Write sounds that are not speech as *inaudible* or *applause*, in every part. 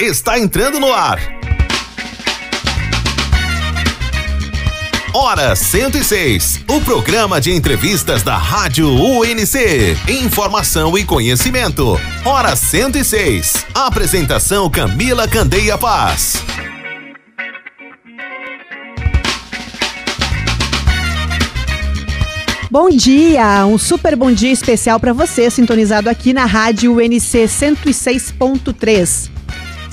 está entrando no ar. Hora 106, o programa de entrevistas da Rádio UNC. Informação e conhecimento. Hora 106. Apresentação Camila Candeia Paz. Bom dia, um super bom dia especial para você, sintonizado aqui na Rádio UNC 106.3.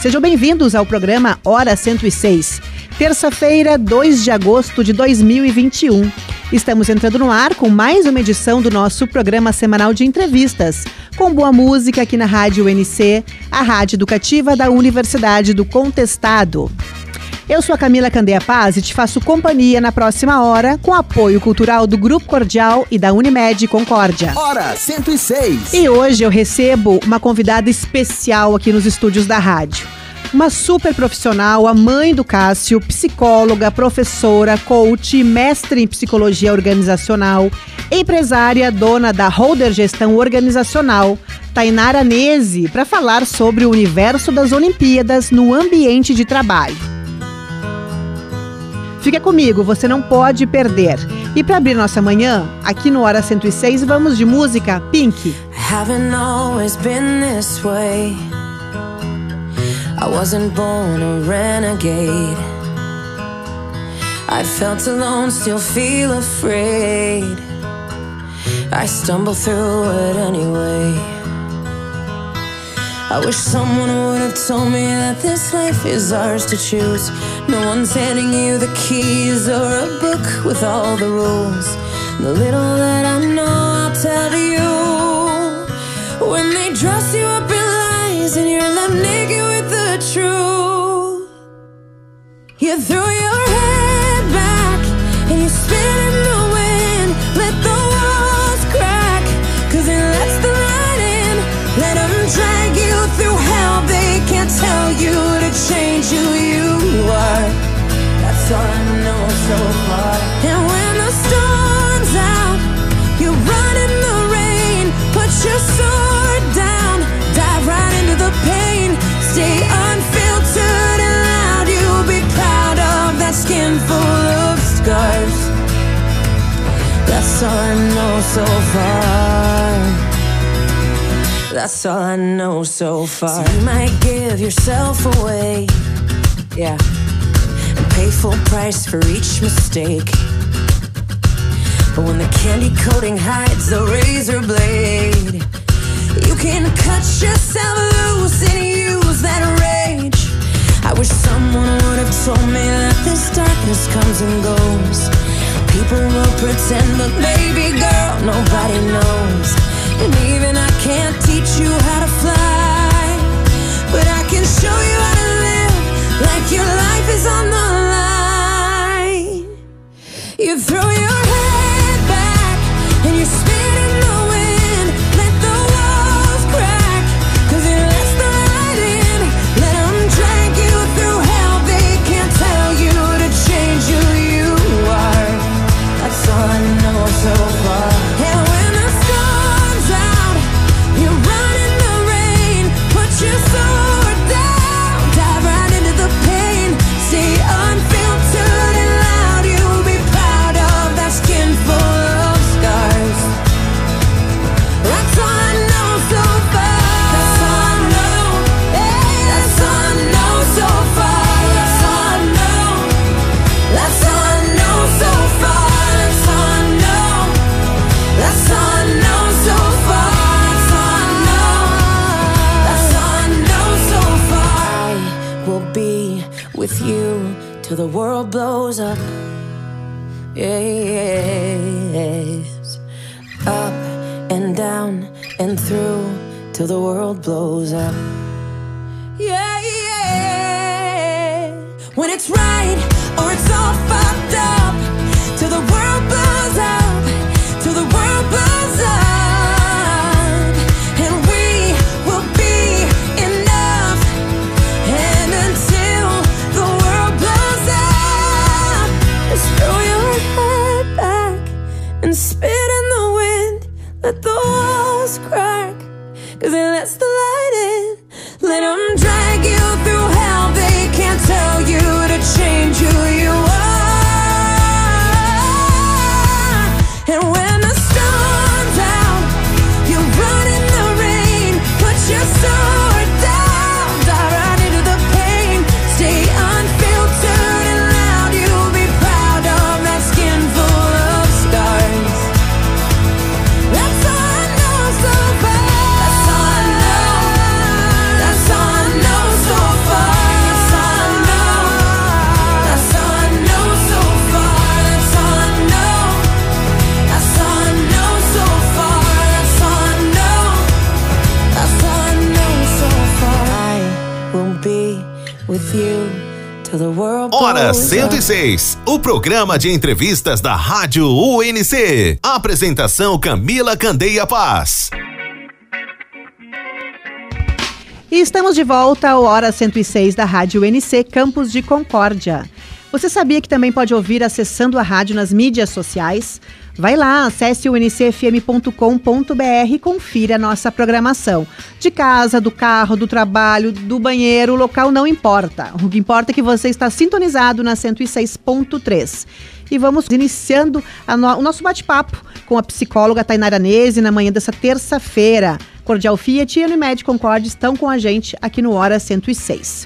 Sejam bem-vindos ao programa Hora 106. Terça-feira, 2 de agosto de 2021. Estamos entrando no ar com mais uma edição do nosso programa semanal de entrevistas, com boa música aqui na Rádio UNC, a rádio educativa da Universidade do Contestado. Eu sou a Camila Candeia Paz e te faço companhia na próxima hora com apoio cultural do Grupo Cordial e da Unimed Concórdia. Hora 106. E hoje eu recebo uma convidada especial aqui nos estúdios da rádio. Uma super profissional, a mãe do Cássio, psicóloga, professora, coach, mestre em psicologia organizacional, empresária, dona da Holder Gestão Organizacional, Tainara Nese, para falar sobre o universo das Olimpíadas no ambiente de trabalho. Fica comigo, você não pode perder. E para abrir nossa manhã, aqui no Hora 106, vamos de música Pink. Haven't always been this way. I wasn't born a renegade. I felt alone, still feel afraid. I stumble through it anyway. I wish someone would have told me that this life is ours to choose. No one's handing you the keys or a book with all the rules. The little that I know, I'll tell you. When they dress you up in lies and you're left naked you throw your head back and you spin in the wind. Let the walls crack, cause it lets the light in. Let them drag you through hell. They can't tell you to change who you are. That's all I know so all I know so far. That's all I know so far. So you might give yourself away, yeah, and pay full price for each mistake. But when the candy coating hides the razor blade, you can cut yourself loose and use that rage. I wish someone would have told me that this darkness comes and goes. People will pretend, but baby girl, nobody knows. And even I can't teach you how to fly, but I can show you how to live like your life is on the line. You throw your head world Hora blows up. 106, o programa de entrevistas da Rádio UNC. Apresentação Camila Candeia Paz. E estamos de volta ao Hora 106 da Rádio UNC Campus de Concórdia. Você sabia que também pode ouvir acessando a rádio nas mídias sociais? Vai lá, acesse o uncfm.com.br e confira a nossa programação. De casa, do carro, do trabalho, do banheiro, o local não importa. O que importa é que você está sintonizado na 106.3. E vamos iniciando no- o nosso bate-papo com a psicóloga Tainara Nese na manhã dessa terça-feira. Cordial Fiat e Unimed Concorde estão com a gente aqui no Hora 106.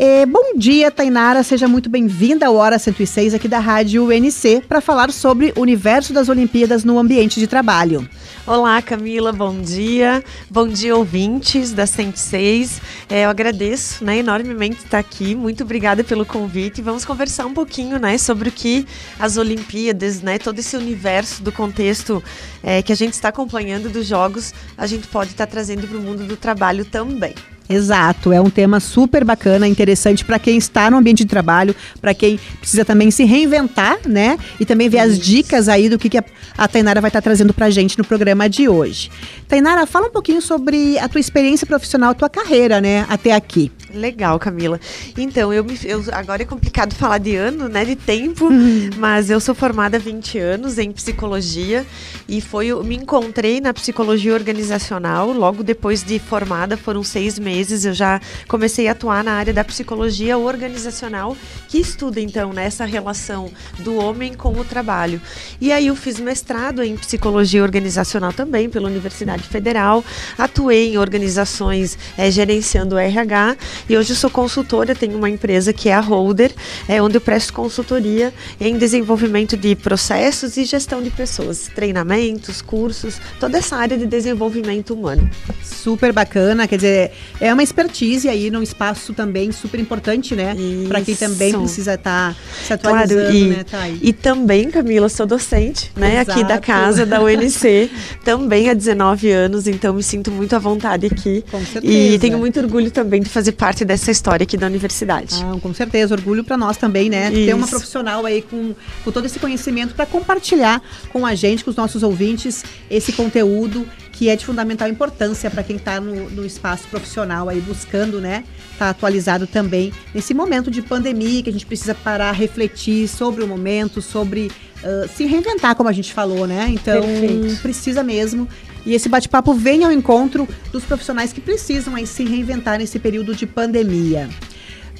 É, bom dia, Tainara. Seja muito bem-vinda ao Hora 106 aqui da Rádio UNC para falar sobre o universo das Olimpíadas no ambiente de trabalho. Olá, Camila, bom dia. Bom dia, ouvintes da 106. É, eu agradeço né, enormemente estar aqui. Muito obrigada pelo convite. Vamos conversar um pouquinho né, sobre o que as Olimpíadas, né, todo esse universo do contexto é, que a gente está acompanhando dos Jogos, a gente pode estar trazendo para o mundo do trabalho também. Exato, é um tema super bacana, interessante para quem está no ambiente de trabalho, para quem precisa também se reinventar, né? E também ver as dicas aí do que, que a, a Tainara vai estar trazendo para a gente no programa de hoje. Tainara, fala um pouquinho sobre a tua experiência profissional, a tua carreira, né, até aqui. Legal, Camila. Então, eu, me, eu agora é complicado falar de ano, né, de tempo, *laughs* mas eu sou formada há 20 anos em psicologia e foi eu me encontrei na psicologia organizacional. Logo depois de formada, foram seis meses, eu já comecei a atuar na área da psicologia organizacional, que estuda então né, essa relação do homem com o trabalho. E aí eu fiz mestrado em psicologia organizacional também pela Universidade Federal, atuei em organizações eh, gerenciando RH e hoje sou consultora, tenho uma empresa que é a Holder, é, onde eu presto consultoria em desenvolvimento de processos e gestão de pessoas, treinamentos, cursos, toda essa área de desenvolvimento humano. Super bacana, quer dizer, é uma expertise aí num espaço também super importante, né? Para quem também precisa estar se atualizando, Claro, e, né, Thay? e também, Camila, sou docente, né, aqui da Exato. casa da *laughs* UNC, também há 19 anos, então me sinto muito à vontade aqui. Com E certeza. tenho muito orgulho também de fazer parte dessa história aqui da universidade. Ah, com certeza, orgulho para nós também, né? Ter uma Isso. profissional aí com, com todo esse conhecimento para compartilhar com a gente, com os nossos ouvintes, esse conteúdo que é de fundamental importância para quem está no, no espaço profissional aí buscando, né? Tá atualizado também nesse momento de pandemia que a gente precisa parar, refletir sobre o momento, sobre ah, se reinventar, como a gente falou, né? Então Perfeito. precisa mesmo. E esse bate-papo vem ao encontro dos profissionais que precisam aí se reinventar nesse período de pandemia.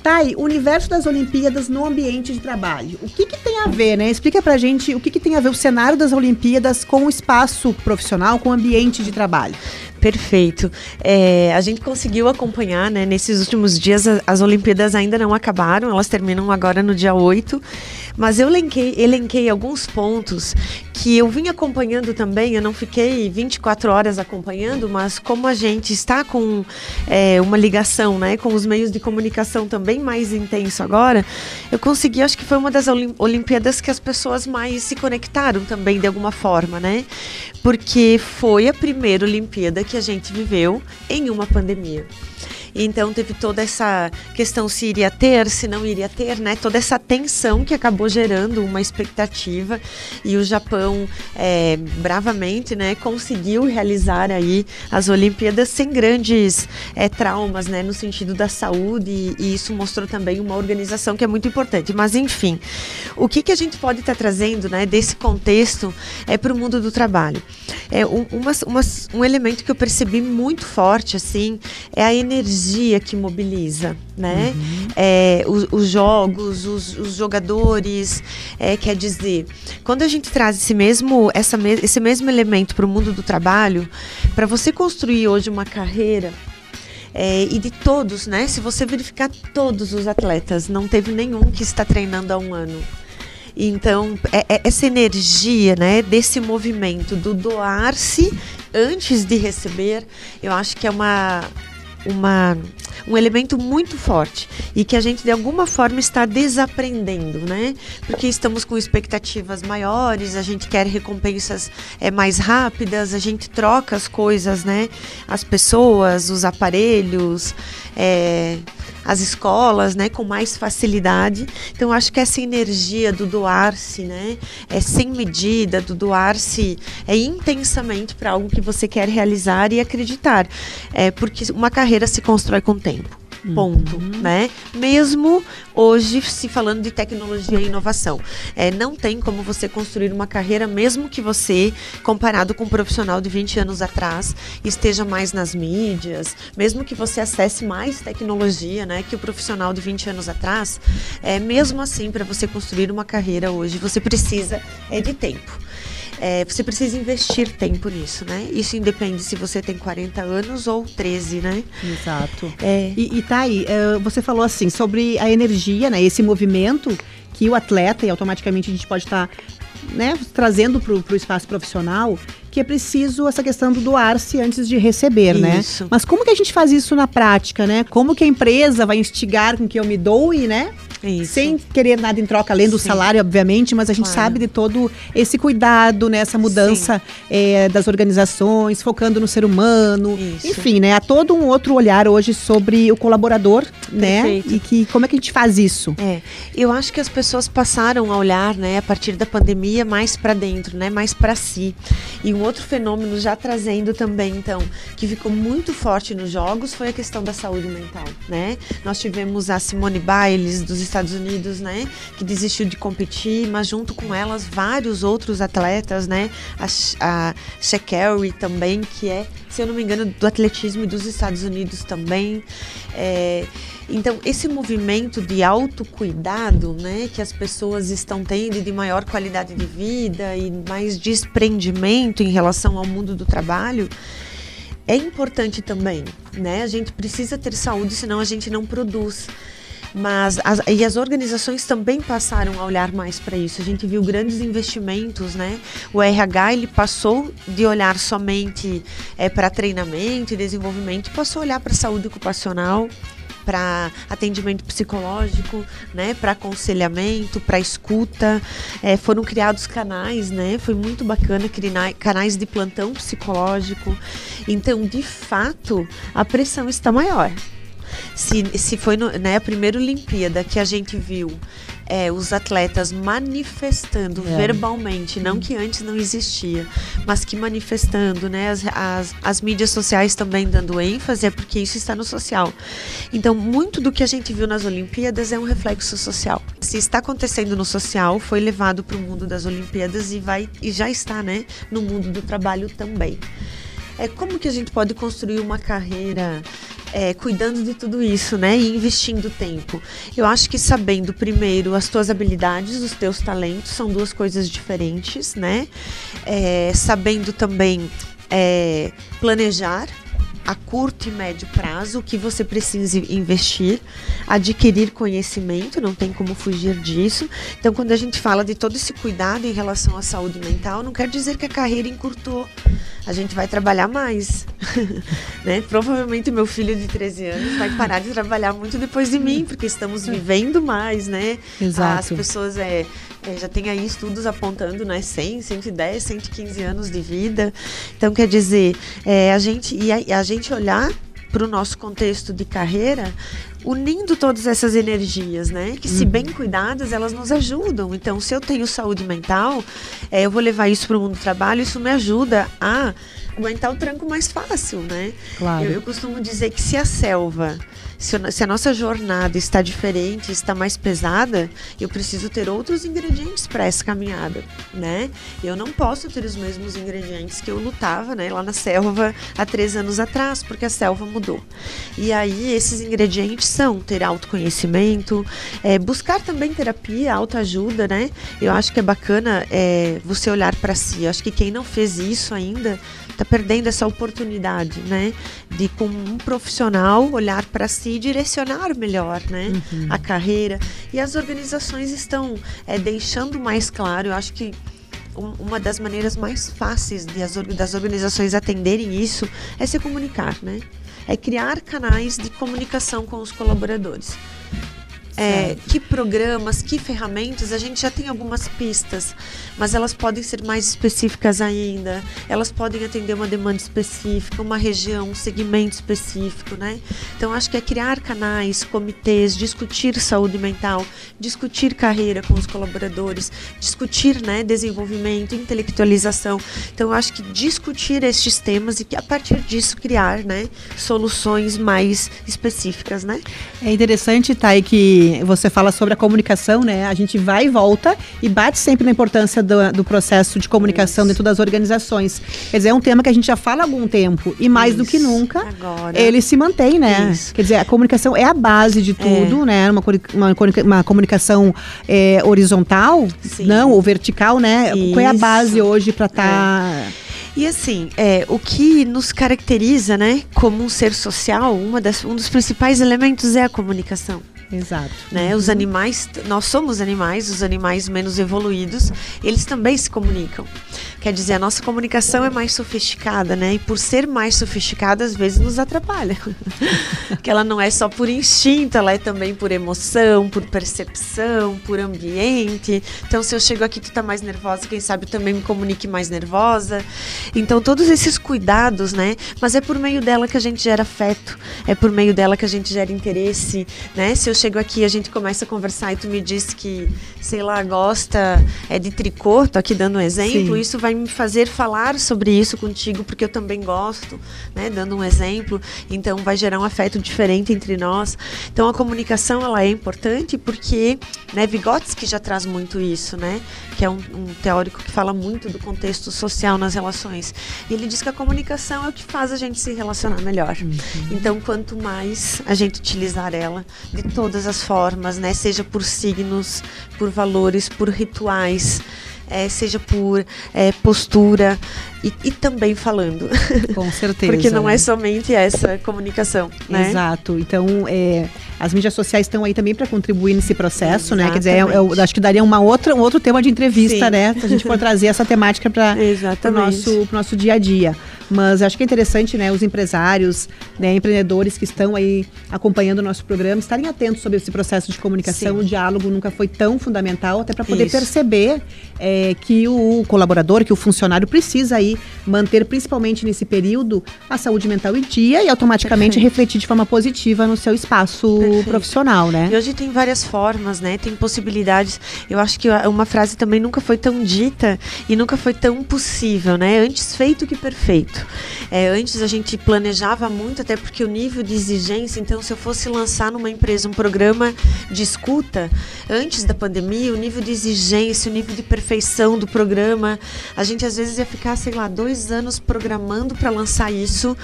Thay, o universo das Olimpíadas no ambiente de trabalho. O que, que tem a ver, né? Explica pra gente o que, que tem a ver o cenário das Olimpíadas com o espaço profissional, com o ambiente de trabalho. Perfeito. É, a gente conseguiu acompanhar, né, nesses últimos dias, as Olimpíadas ainda não acabaram, elas terminam agora no dia 8, mas eu elenquei, elenquei alguns pontos que eu vim acompanhando também, eu não fiquei 24 horas acompanhando, mas como a gente está com é, uma ligação né, com os meios de comunicação também mais intenso agora, eu consegui, acho que foi uma das Olim- Olimpíadas que as pessoas mais se conectaram também de alguma forma, né? Porque foi a primeira Olimpíada que a gente viveu em uma pandemia. Então teve toda essa questão se iria ter, se não iria ter, né? Toda essa tensão que acabou gerando uma expectativa e o Japão é, bravamente, né, conseguiu realizar aí as Olimpíadas sem grandes é, traumas, né, no sentido da saúde e, e isso mostrou também uma organização que é muito importante. Mas enfim, o que que a gente pode estar trazendo, né, desse contexto é para o mundo do trabalho? É um, umas- umas- um elemento que eu percebi muito forte assim é a energia que mobiliza, né? É, os, os jogos, os, os jogadores, é, quer dizer, quando a gente traz esse mesmo, essa, me- esse mesmo elemento para o mundo do trabalho, para você construir hoje uma carreira é, e de todos, né? Se você verificar todos os atletas, não teve nenhum que está treinando há um ano. Então, é- é essa energia, né, desse movimento do doar-se antes de receber, eu acho que é uma, uma, um elemento muito forte e que a gente de alguma forma está desaprendendo, né? Porque estamos com expectativas maiores, a gente quer recompensas é, mais rápidas, a gente troca as coisas, né? As pessoas, os aparelhos, é, as escolas, né, com mais facilidade. Então acho que essa energia do doar-se, né, é sem medida, do doar-se é intensamente para algo que você quer realizar e acreditar, é porque uma carreira se constrói com tempo ponto, uhum. né? Mesmo hoje se falando de tecnologia e inovação, é, não tem como você construir uma carreira mesmo que você, comparado com um profissional de 20 anos atrás, esteja mais nas mídias, mesmo que você acesse mais tecnologia, né, que o profissional de 20 anos atrás, é mesmo assim para você construir uma carreira hoje, você precisa é de tempo é, você precisa investir tempo nisso, né? Isso independe se você tem 40 anos ou 13, né? Exato. É. E, e tá aí, é, você falou assim sobre a energia, né? Esse movimento que o atleta, e automaticamente a gente pode estar tá, né, trazendo para o espaço profissional, que é preciso essa questão do doar-se antes de receber, né? isso. né? Mas como que a gente faz isso na prática, né? Como que a empresa vai instigar com que eu me doe, né? Isso. Sem querer nada em troca, além do Sim. salário, obviamente, mas a gente claro. sabe de todo esse cuidado, né, essa mudança é, das organizações, focando no ser humano. Isso. Enfim, né? Há todo um outro olhar hoje sobre o colaborador, né? Perfeito. E que como é que a gente faz isso? É, eu acho que as pessoas passaram a olhar, né, a partir da pandemia, mais para dentro, né, mais para si. E um outro fenômeno já trazendo também, então, que ficou muito forte nos jogos foi a questão da saúde mental, né? Nós tivemos a Simone Biles dos Estados Unidos, né, que desistiu de competir, mas junto com elas vários outros atletas, né, a, a também, que é, se eu não me engano, do atletismo dos Estados Unidos também. É, então, esse movimento de autocuidado, né, que as pessoas estão tendo de maior qualidade de vida e mais desprendimento em relação ao mundo do trabalho, é importante também, né? A gente precisa ter saúde, senão a gente não produz. Mas as, e as organizações também passaram a olhar mais para isso. A gente viu grandes investimentos, né? O RH ele passou de olhar somente é, para treinamento e desenvolvimento, passou a olhar para saúde ocupacional, para atendimento psicológico, né, para aconselhamento, para escuta. É, foram criados canais, né? Foi muito bacana criar canais de plantão psicológico. Então, de fato, a pressão está maior. Se, se foi no, né, a primeira Olimpíada que a gente viu é, os atletas manifestando é. verbalmente, não que antes não existia, mas que manifestando, né? As, as, as mídias sociais também dando ênfase, é porque isso está no social. Então, muito do que a gente viu nas Olimpíadas é um reflexo social. Se está acontecendo no social, foi levado para o mundo das Olimpíadas e vai e já está, né, no mundo do trabalho também. É como que a gente pode construir uma carreira é, cuidando de tudo isso, né? E investindo tempo. Eu acho que sabendo primeiro as tuas habilidades, os teus talentos, são duas coisas diferentes, né? É, sabendo também é, planejar a curto e médio prazo o que você precisa investir, adquirir conhecimento, não tem como fugir disso. Então, quando a gente fala de todo esse cuidado em relação à saúde mental, não quer dizer que a carreira encurtou. A gente vai trabalhar mais. *laughs* né? Provavelmente meu filho de 13 anos vai parar de trabalhar muito depois de mim, porque estamos vivendo mais, né? Exato. As pessoas é, é, já tem aí estudos apontando, né, 100, 110, 115 anos de vida. Então, quer dizer, é, a gente e a, a gente olhar para o nosso contexto de carreira, unindo todas essas energias, né? Que se uhum. bem cuidadas, elas nos ajudam. Então, se eu tenho saúde mental, é, eu vou levar isso para o mundo do trabalho, isso me ajuda a aguentar o tranco mais fácil, né? Claro. Eu, eu costumo dizer que se a selva se, se a nossa jornada está diferente, está mais pesada, eu preciso ter outros ingredientes para essa caminhada, né? Eu não posso ter os mesmos ingredientes que eu lutava, né, lá na selva há três anos atrás, porque a selva mudou. E aí esses ingredientes são ter autoconhecimento, é, buscar também terapia, autoajuda, né? Eu acho que é bacana é, você olhar para si. Eu acho que quem não fez isso ainda está perdendo essa oportunidade, né? De com um profissional olhar para si e direcionar melhor, né? Uhum. A carreira. E as organizações estão é, deixando mais claro, eu acho que uma das maneiras mais fáceis de as, das organizações atenderem isso é se comunicar, né? É criar canais de comunicação com os colaboradores. É, que programas, que ferramentas, a gente já tem algumas pistas, mas elas podem ser mais específicas ainda. Elas podem atender uma demanda específica, uma região, um segmento específico, né? Então acho que é criar canais, comitês, discutir saúde mental, discutir carreira com os colaboradores, discutir, né, desenvolvimento, intelectualização. Então acho que discutir estes temas e que a partir disso criar, né, soluções mais específicas, né? É interessante, Thay, que você fala sobre a comunicação, né? A gente vai e volta e bate sempre na importância do, do processo de comunicação Isso. dentro das organizações. Quer dizer, é um tema que a gente já fala há algum tempo e mais Isso. do que nunca Agora. ele se mantém, né? Isso. Quer dizer, a comunicação é a base de tudo, é. né? Uma, uma, uma comunicação é, horizontal, Sim. não, ou vertical, né? Qual é a base hoje para estar. Tá é. E assim, é, o que nos caracteriza, né, como um ser social, uma das, um dos principais elementos é a comunicação. Exato. Né? Os animais, nós somos animais, os animais menos evoluídos, eles também se comunicam. Quer dizer, a nossa comunicação é mais sofisticada, né? E por ser mais sofisticada, às vezes nos atrapalha. *laughs* que ela não é só por instinto, ela é também por emoção, por percepção, por ambiente. Então, se eu chego aqui tu tá mais nervosa, quem sabe eu também me comunique mais nervosa. Então, todos esses cuidados, né? Mas é por meio dela que a gente gera afeto, é por meio dela que a gente gera interesse, né? Se eu chego aqui, a gente começa a conversar e tu me diz que, sei lá, gosta é de tricô, tô aqui dando um exemplo, Sim. isso vai me fazer falar sobre isso contigo, porque eu também gosto, né? Dando um exemplo. Então vai gerar um afeto diferente entre nós. Então a comunicação ela é importante porque, né, Vygotsky já traz muito isso, né? Que é um, um teórico que fala muito do contexto social nas relações. E ele diz que a comunicação é o que faz a gente se relacionar melhor. Uhum. Então, quanto mais a gente utilizar ela de todas as formas, né? Seja por signos, por valores, por rituais, é, seja por é, postura e, e, também falando. *laughs* Com certeza. Porque não é somente essa comunicação, né? Exato. Então, é, as mídias sociais estão aí também para contribuir nesse processo, Exatamente. né? Quer dizer, é, eu é acho que daria uma outra, um outro tema de entrevista, Sim. né? Se a gente for trazer essa temática para o nosso, nosso dia a dia. Mas acho que é interessante, né, os empresários, né, empreendedores que estão aí acompanhando o nosso programa, estarem atentos sobre esse processo de comunicação. Sim. O diálogo nunca foi tão fundamental, até para poder Isso. perceber é, que o colaborador, que o funcionário precisa aí manter, principalmente nesse período, a saúde mental em dia e automaticamente Perfeito. refletir de forma positiva no seu espaço Perfeito. profissional, né? E hoje tem várias formas, né? Tem possibilidades. Eu acho que uma frase também nunca foi tão dita e nunca foi tão possível, né? Antes feito que perfeito. É, antes a gente planejava muito, até porque o nível de exigência, então se eu fosse lançar numa empresa um programa de escuta, antes da pandemia, o nível de exigência, o nível de perfeição do programa, a gente às vezes ia ficar, sei lá, dois anos programando para lançar isso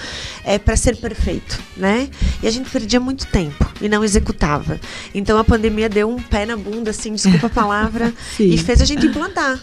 é, para ser perfeito, né? E a gente perdia muito tempo e não executava. Então a pandemia deu um pé na bunda, assim, desculpa a palavra, *laughs* e fez a gente implantar.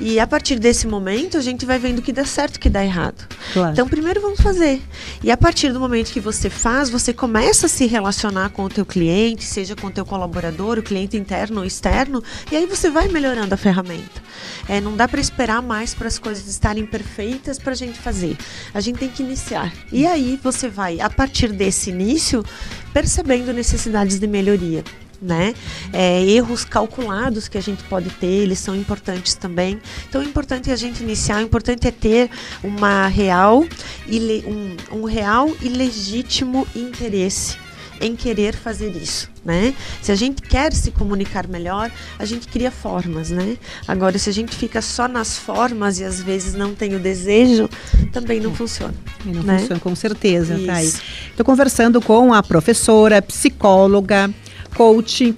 E a partir desse momento, a gente vai vendo o que dá certo o que dá errado. Claro. Então, primeiro vamos fazer. E a partir do momento que você faz, você começa a se relacionar com o teu cliente, seja com o teu colaborador, o cliente interno ou externo, e aí você vai melhorando a ferramenta. É, não dá para esperar mais para as coisas estarem perfeitas para a gente fazer. A gente tem que iniciar. E aí você vai, a partir desse início, percebendo necessidades de melhoria né? É, erros calculados que a gente pode ter, eles são importantes também. Então, é importante a gente iniciar, o importante é ter uma real e um, um real e legítimo interesse em querer fazer isso, né? Se a gente quer se comunicar melhor, a gente cria formas, né? Agora, se a gente fica só nas formas e às vezes não tem o desejo, também não funciona. Não né? funciona, com certeza, Thais. Estou conversando com a professora, psicóloga, coach,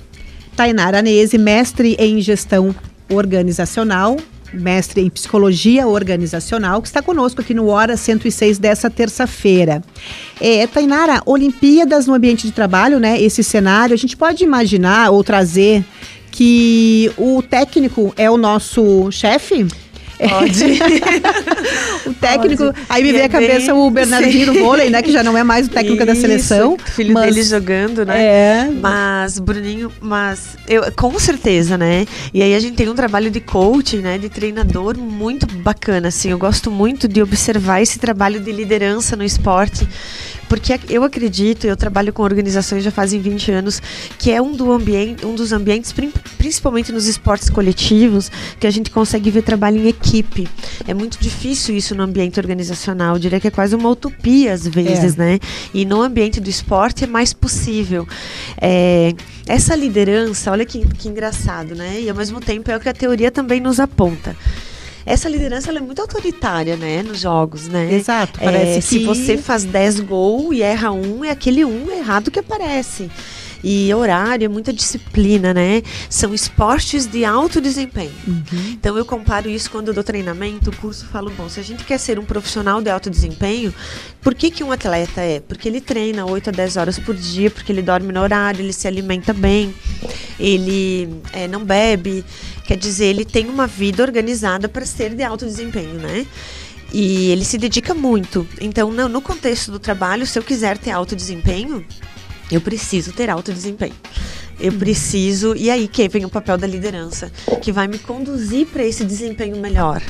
Tainara Nese, mestre em gestão organizacional, mestre em psicologia organizacional, que está conosco aqui no Hora 106 dessa terça-feira. É, Tainara, Olimpíadas no ambiente de trabalho, né? Esse cenário, a gente pode imaginar ou trazer que o técnico é o nosso chefe? Pode. *laughs* o técnico. Pode. Aí me vem à cabeça bem... o Bernardinho do vôlei, né? Que já não é mais o técnico Isso, da seleção. Filho mas... dele jogando, né? É. Mas, Bruninho, mas eu, com certeza, né? E aí a gente tem um trabalho de coaching, né? De treinador muito bacana, assim. Eu gosto muito de observar esse trabalho de liderança no esporte porque eu acredito, eu trabalho com organizações já fazem 20 anos, que é um, do ambiente, um dos ambientes, principalmente nos esportes coletivos, que a gente consegue ver trabalho em equipe. É muito difícil isso no ambiente organizacional, eu diria que é quase uma utopia às vezes, é. né? E no ambiente do esporte é mais possível. É, essa liderança, olha que, que engraçado, né? E ao mesmo tempo é o que a teoria também nos aponta essa liderança é muito autoritária, né, nos jogos, né? Exato. Parece é, que... Se você faz 10 gols e erra um, é aquele um errado que aparece e horário, é muita disciplina, né? São esportes de alto desempenho. Uhum. Então eu comparo isso quando eu dou treinamento, o curso falo, bom, se a gente quer ser um profissional de alto desempenho, por que, que um atleta é? Porque ele treina 8 a 10 horas por dia, porque ele dorme no horário, ele se alimenta bem, ele é, não bebe, quer dizer, ele tem uma vida organizada para ser de alto desempenho, né? E ele se dedica muito. Então, no, no contexto do trabalho, se eu quiser ter alto desempenho, eu preciso ter alto desempenho. Eu preciso. E aí que vem o papel da liderança, que vai me conduzir para esse desempenho melhor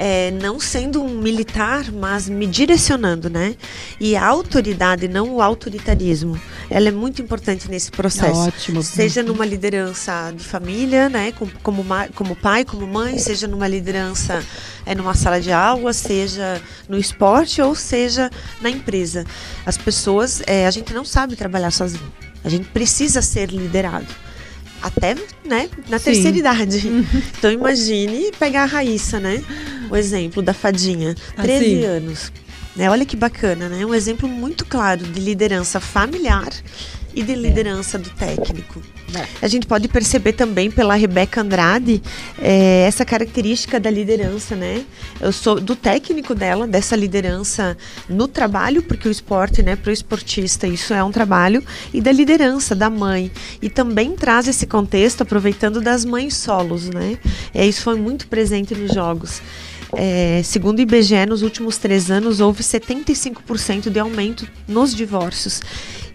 é, não sendo um militar, mas me direcionando, né? E a autoridade, não o autoritarismo, ela é muito importante nesse processo. Ótimo. Seja numa liderança de família, né? Como, como, como pai, como mãe, seja numa liderança é, numa sala de aula, seja no esporte ou seja na empresa. As pessoas, é, a gente não sabe trabalhar sozinho. A gente precisa ser liderado até né, na Sim. terceira idade. Então imagine pegar a Raíssa, né? O exemplo da fadinha. 13 assim. anos. Né? Olha que bacana, né? Um exemplo muito claro de liderança familiar e de liderança é. do técnico. É. A gente pode perceber também pela Rebeca Andrade é, essa característica da liderança, né? Eu sou do técnico dela, dessa liderança no trabalho, porque o esporte, né, para o esportista, isso é um trabalho, e da liderança da mãe. E também traz esse contexto, aproveitando das mães solos, né? É, isso foi muito presente nos jogos. É, segundo o IBGE, nos últimos três anos houve 75% de aumento nos divórcios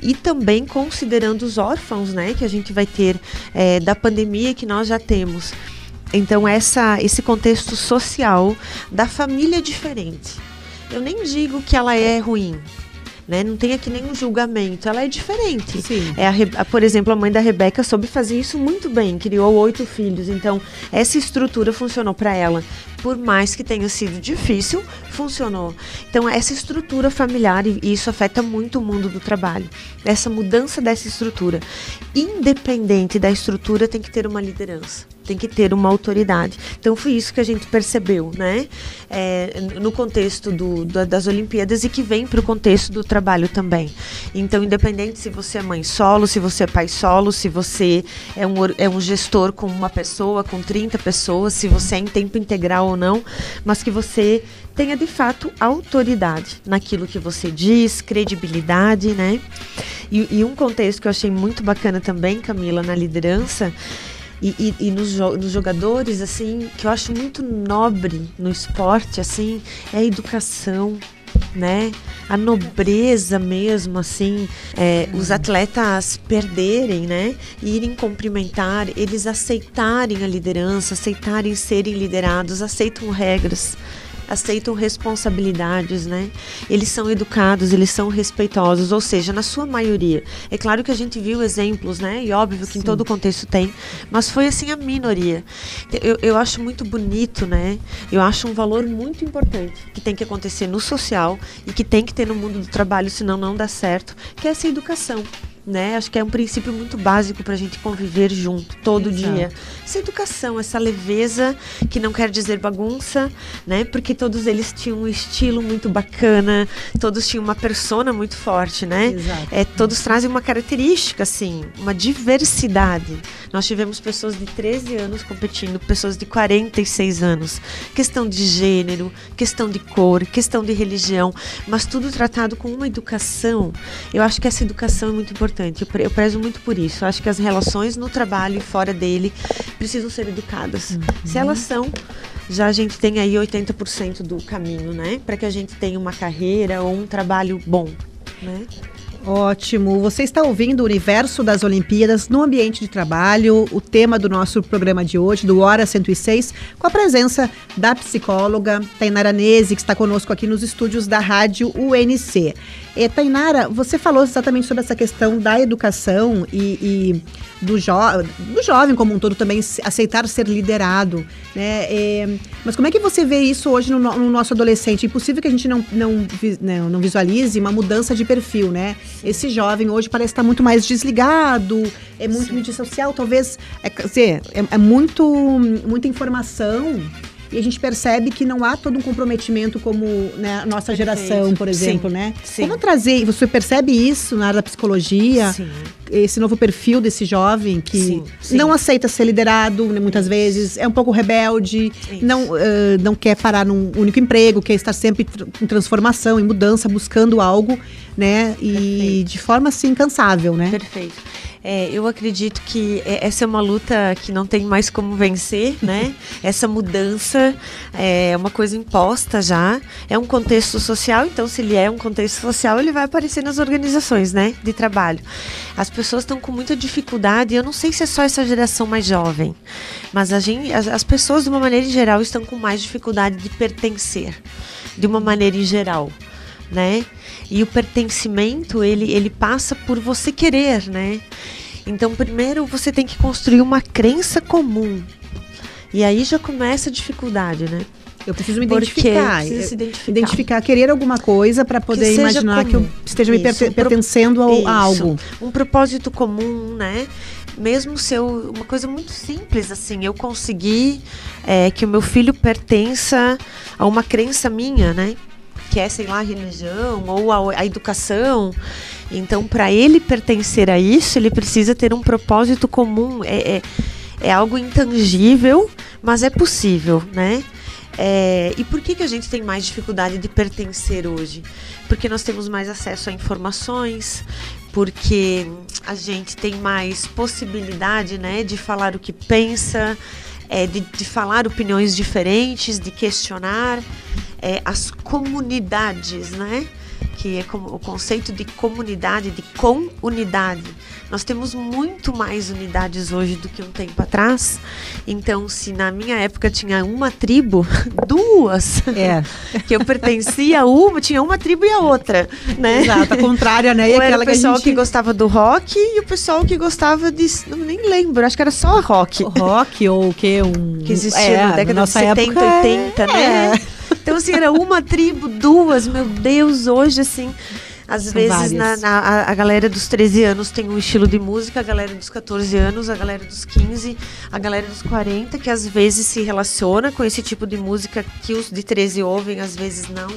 e também considerando os órfãos, né, que a gente vai ter é, da pandemia que nós já temos. Então essa, esse contexto social da família diferente. Eu nem digo que ela é ruim, né? Não tem aqui nenhum julgamento, ela é diferente. Sim. É a, a, por exemplo, a mãe da Rebeca soube fazer isso muito bem, criou oito filhos, então essa estrutura funcionou para ela por mais que tenha sido difícil, funcionou. Então, essa estrutura familiar, e isso afeta muito o mundo do trabalho, essa mudança dessa estrutura. Independente da estrutura, tem que ter uma liderança tem que ter uma autoridade. Então foi isso que a gente percebeu, né? É, no contexto do, do, das Olimpíadas e que vem para o contexto do trabalho também. Então, independente se você é mãe solo, se você é pai solo, se você é um, é um gestor com uma pessoa, com 30 pessoas, se você é em tempo integral ou não, mas que você tenha de fato autoridade naquilo que você diz, credibilidade, né? E, e um contexto que eu achei muito bacana também, Camila, na liderança, e, e, e nos, nos, jogadores, assim, que eu acho muito nobre no esporte, assim, é a educação, né? A nobreza mesmo, assim, é, os atletas perderem, né? irem cumprimentar, eles aceitarem a liderança, aceitarem serem liderados, aceitam regras aceitam responsabilidades, né? Eles são educados, eles são respeitosos, ou seja, na sua maioria. É claro que a gente viu exemplos, né? E óbvio que Sim. em todo contexto tem, mas foi assim a minoria. Eu, eu acho muito bonito, né? Eu acho um valor muito importante que tem que acontecer no social e que tem que ter no mundo do trabalho, senão não dá certo, que é essa educação né? Acho que é um princípio muito básico para a gente conviver junto todo Exato. dia. Essa educação, essa leveza, que não quer dizer bagunça, né? Porque todos eles tinham um estilo muito bacana, todos tinham uma persona muito forte, né? Exato. É, todos trazem uma característica, assim, uma diversidade. Nós tivemos pessoas de 13 anos competindo, pessoas de 46 anos. Questão de gênero, questão de cor, questão de religião, mas tudo tratado com uma educação. Eu acho que essa educação é muito importante. Eu, prezo muito por isso. Eu acho que as relações no trabalho e fora dele precisam ser educadas. Uhum. Se elas são, já a gente tem aí 80% do caminho, né? Para que a gente tenha uma carreira ou um trabalho bom, né? Ótimo. Você está ouvindo o Universo das Olimpíadas no ambiente de trabalho, o tema do nosso programa de hoje, do Hora 106, com a presença da psicóloga Tainara Nese, que está conosco aqui nos estúdios da Rádio UNC. E, Tainara, você falou exatamente sobre essa questão da educação e, e do, jo do jovem como um todo também aceitar ser liderado, né? Mas como é que você vê isso hoje no, no, nosso adolescente? É impossível que a gente não, não, não, né, não visualize uma mudança de perfil, né? Esse jovem hoje parece estar muito mais desligado, é muito Sim. mídia social, talvez, é, dizer, é, é muito, muita informação e a gente percebe que não há todo um comprometimento como né, a nossa geração, por exemplo, Sim. né? Sim. Como trazer, você percebe isso na área da psicologia? Sim. Esse novo perfil desse jovem que não aceita ser liderado, né, muitas vezes, é um pouco rebelde, não, uh, não quer parar num único emprego, quer estar sempre em transformação, em mudança, buscando algo, né? E Perfeito. de forma assim incansável, né? Perfeito. É, eu acredito que é, essa é uma luta que não tem mais como vencer, *laughs* né? essa mudança é uma coisa imposta já. É um contexto social, então se ele é um contexto social, ele vai aparecer nas organizações, né, de trabalho. As pessoas estão com muita dificuldade. Eu não sei se é só essa geração mais jovem, mas a gente, as, as pessoas de uma maneira em geral estão com mais dificuldade de pertencer, de uma maneira em geral, né? E o pertencimento, ele, ele passa por você querer, né? Então, primeiro você tem que construir uma crença comum. E aí já começa a dificuldade, né? Eu preciso me identificar. Preciso se identificar. identificar, querer alguma coisa para poder que imaginar comum. que eu esteja Isso, me pertencendo um a algo. Um propósito comum, né? Mesmo se eu, uma coisa muito simples assim, eu conseguir é, que o meu filho pertença a uma crença minha, né? Que é, sei lá, a religião ou a, a educação. Então, para ele pertencer a isso, ele precisa ter um propósito comum. É, é, é algo intangível, mas é possível, né? É, e por que, que a gente tem mais dificuldade de pertencer hoje? Porque nós temos mais acesso a informações, porque a gente tem mais possibilidade né, de falar o que pensa, é, de, de falar opiniões diferentes, de questionar é, as comunidades, né? que é como o conceito de comunidade, de comunidade. Nós temos muito mais unidades hoje do que um tempo atrás. Então, se na minha época tinha uma tribo, *laughs* duas, é. *laughs* que eu pertencia a uma, tinha uma tribo e a outra, né? Exato, *laughs* a contrária, né? E era o pessoal que, gente... que, gostava do rock e o pessoal que gostava de, não nem lembro, acho que era só rock. O rock ou o que um que existia é, na década de 70, 80, é... né? Então, assim, era uma tribo, duas, meu Deus, hoje, assim. Às São vezes na, na, a, a, galera dos 13 anos tem um estilo de música, a galera dos 14 anos, a galera dos 15, a galera dos 40, que às vezes se relaciona com esse tipo de música que os de 13 ouvem, às vezes não.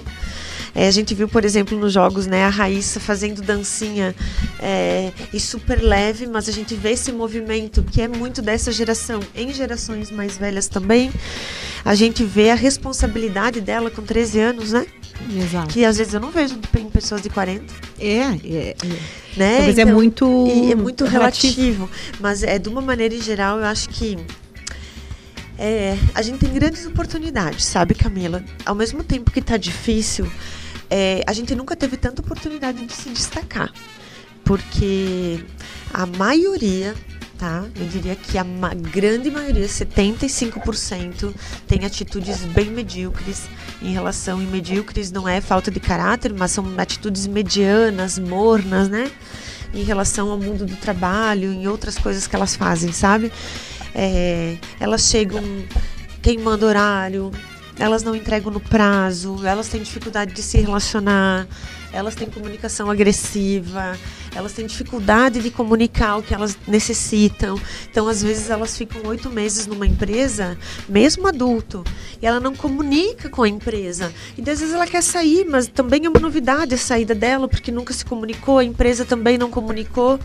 É, a gente viu, por exemplo, nos jogos, né, a Raíssa fazendo dancinha é, e super leve, mas a gente vê esse movimento que é muito dessa geração, em gerações mais velhas também. A gente vê a responsabilidade dela com 13 anos, né? Exato. Que às vezes eu não vejo em pessoas de 40. É, é. é. Né? Talvez é então, é muito. é muito relativo, relativo. Mas é de uma maneira em geral, eu acho que. É, a gente tem grandes oportunidades, sabe, Camila? Ao mesmo tempo que está difícil, é, a gente nunca teve tanta oportunidade de se destacar. Porque a maioria, tá? Eu diria que a ma grande maioria, 75%, tem atitudes bem medíocres em relação. E medíocres não é falta de caráter, mas são atitudes medianas, mornas, né? Em relação ao mundo do trabalho, em outras coisas que elas fazem, sabe? É, elas chegam queimando horário, elas não entregam no prazo, elas têm dificuldade de se relacionar, elas têm comunicação agressiva, elas têm dificuldade de comunicar o que elas necessitam. Então, às vezes, elas ficam oito meses numa empresa, mesmo adulto, e ela não comunica com a empresa. E às vezes ela quer sair, mas também é uma novidade a saída dela, porque nunca se comunicou, a empresa também não comunicou.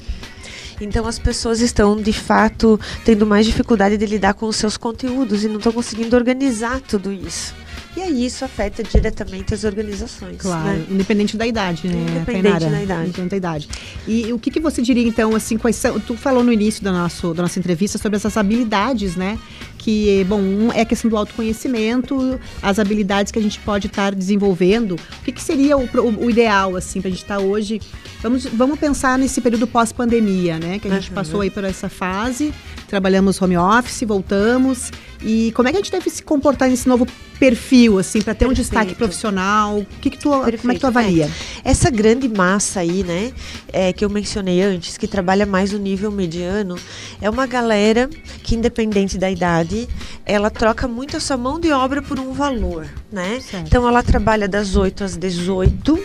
Então as pessoas estão de fato tendo mais dificuldade de lidar com os seus conteúdos e não estão conseguindo organizar tudo isso. E aí isso afeta diretamente as organizações. Claro, né? independente da idade, né? Independente da idade. Independente da idade. E o que, que você diria, então, assim, quais são. Tu falou no início da, nosso, da nossa entrevista sobre essas habilidades, né? Que, bom, um é a questão do autoconhecimento, as habilidades que a gente pode estar desenvolvendo. O que, que seria o, o, o ideal, assim, para a gente estar hoje. Vamos, vamos pensar nesse período pós-pandemia, né? Que a gente uhum. passou aí por essa fase, trabalhamos home office, voltamos. E como é que a gente deve se comportar nesse novo perfil, assim, para ter um Perfeito. destaque profissional? O que, que tu, como é que tu avalia? Essa grande massa aí, né, é, que eu mencionei antes, que trabalha mais no nível mediano, é uma galera que, independente da idade, ela troca muito a sua mão de obra por um valor, né? Certo. Então ela trabalha das 8 às 18,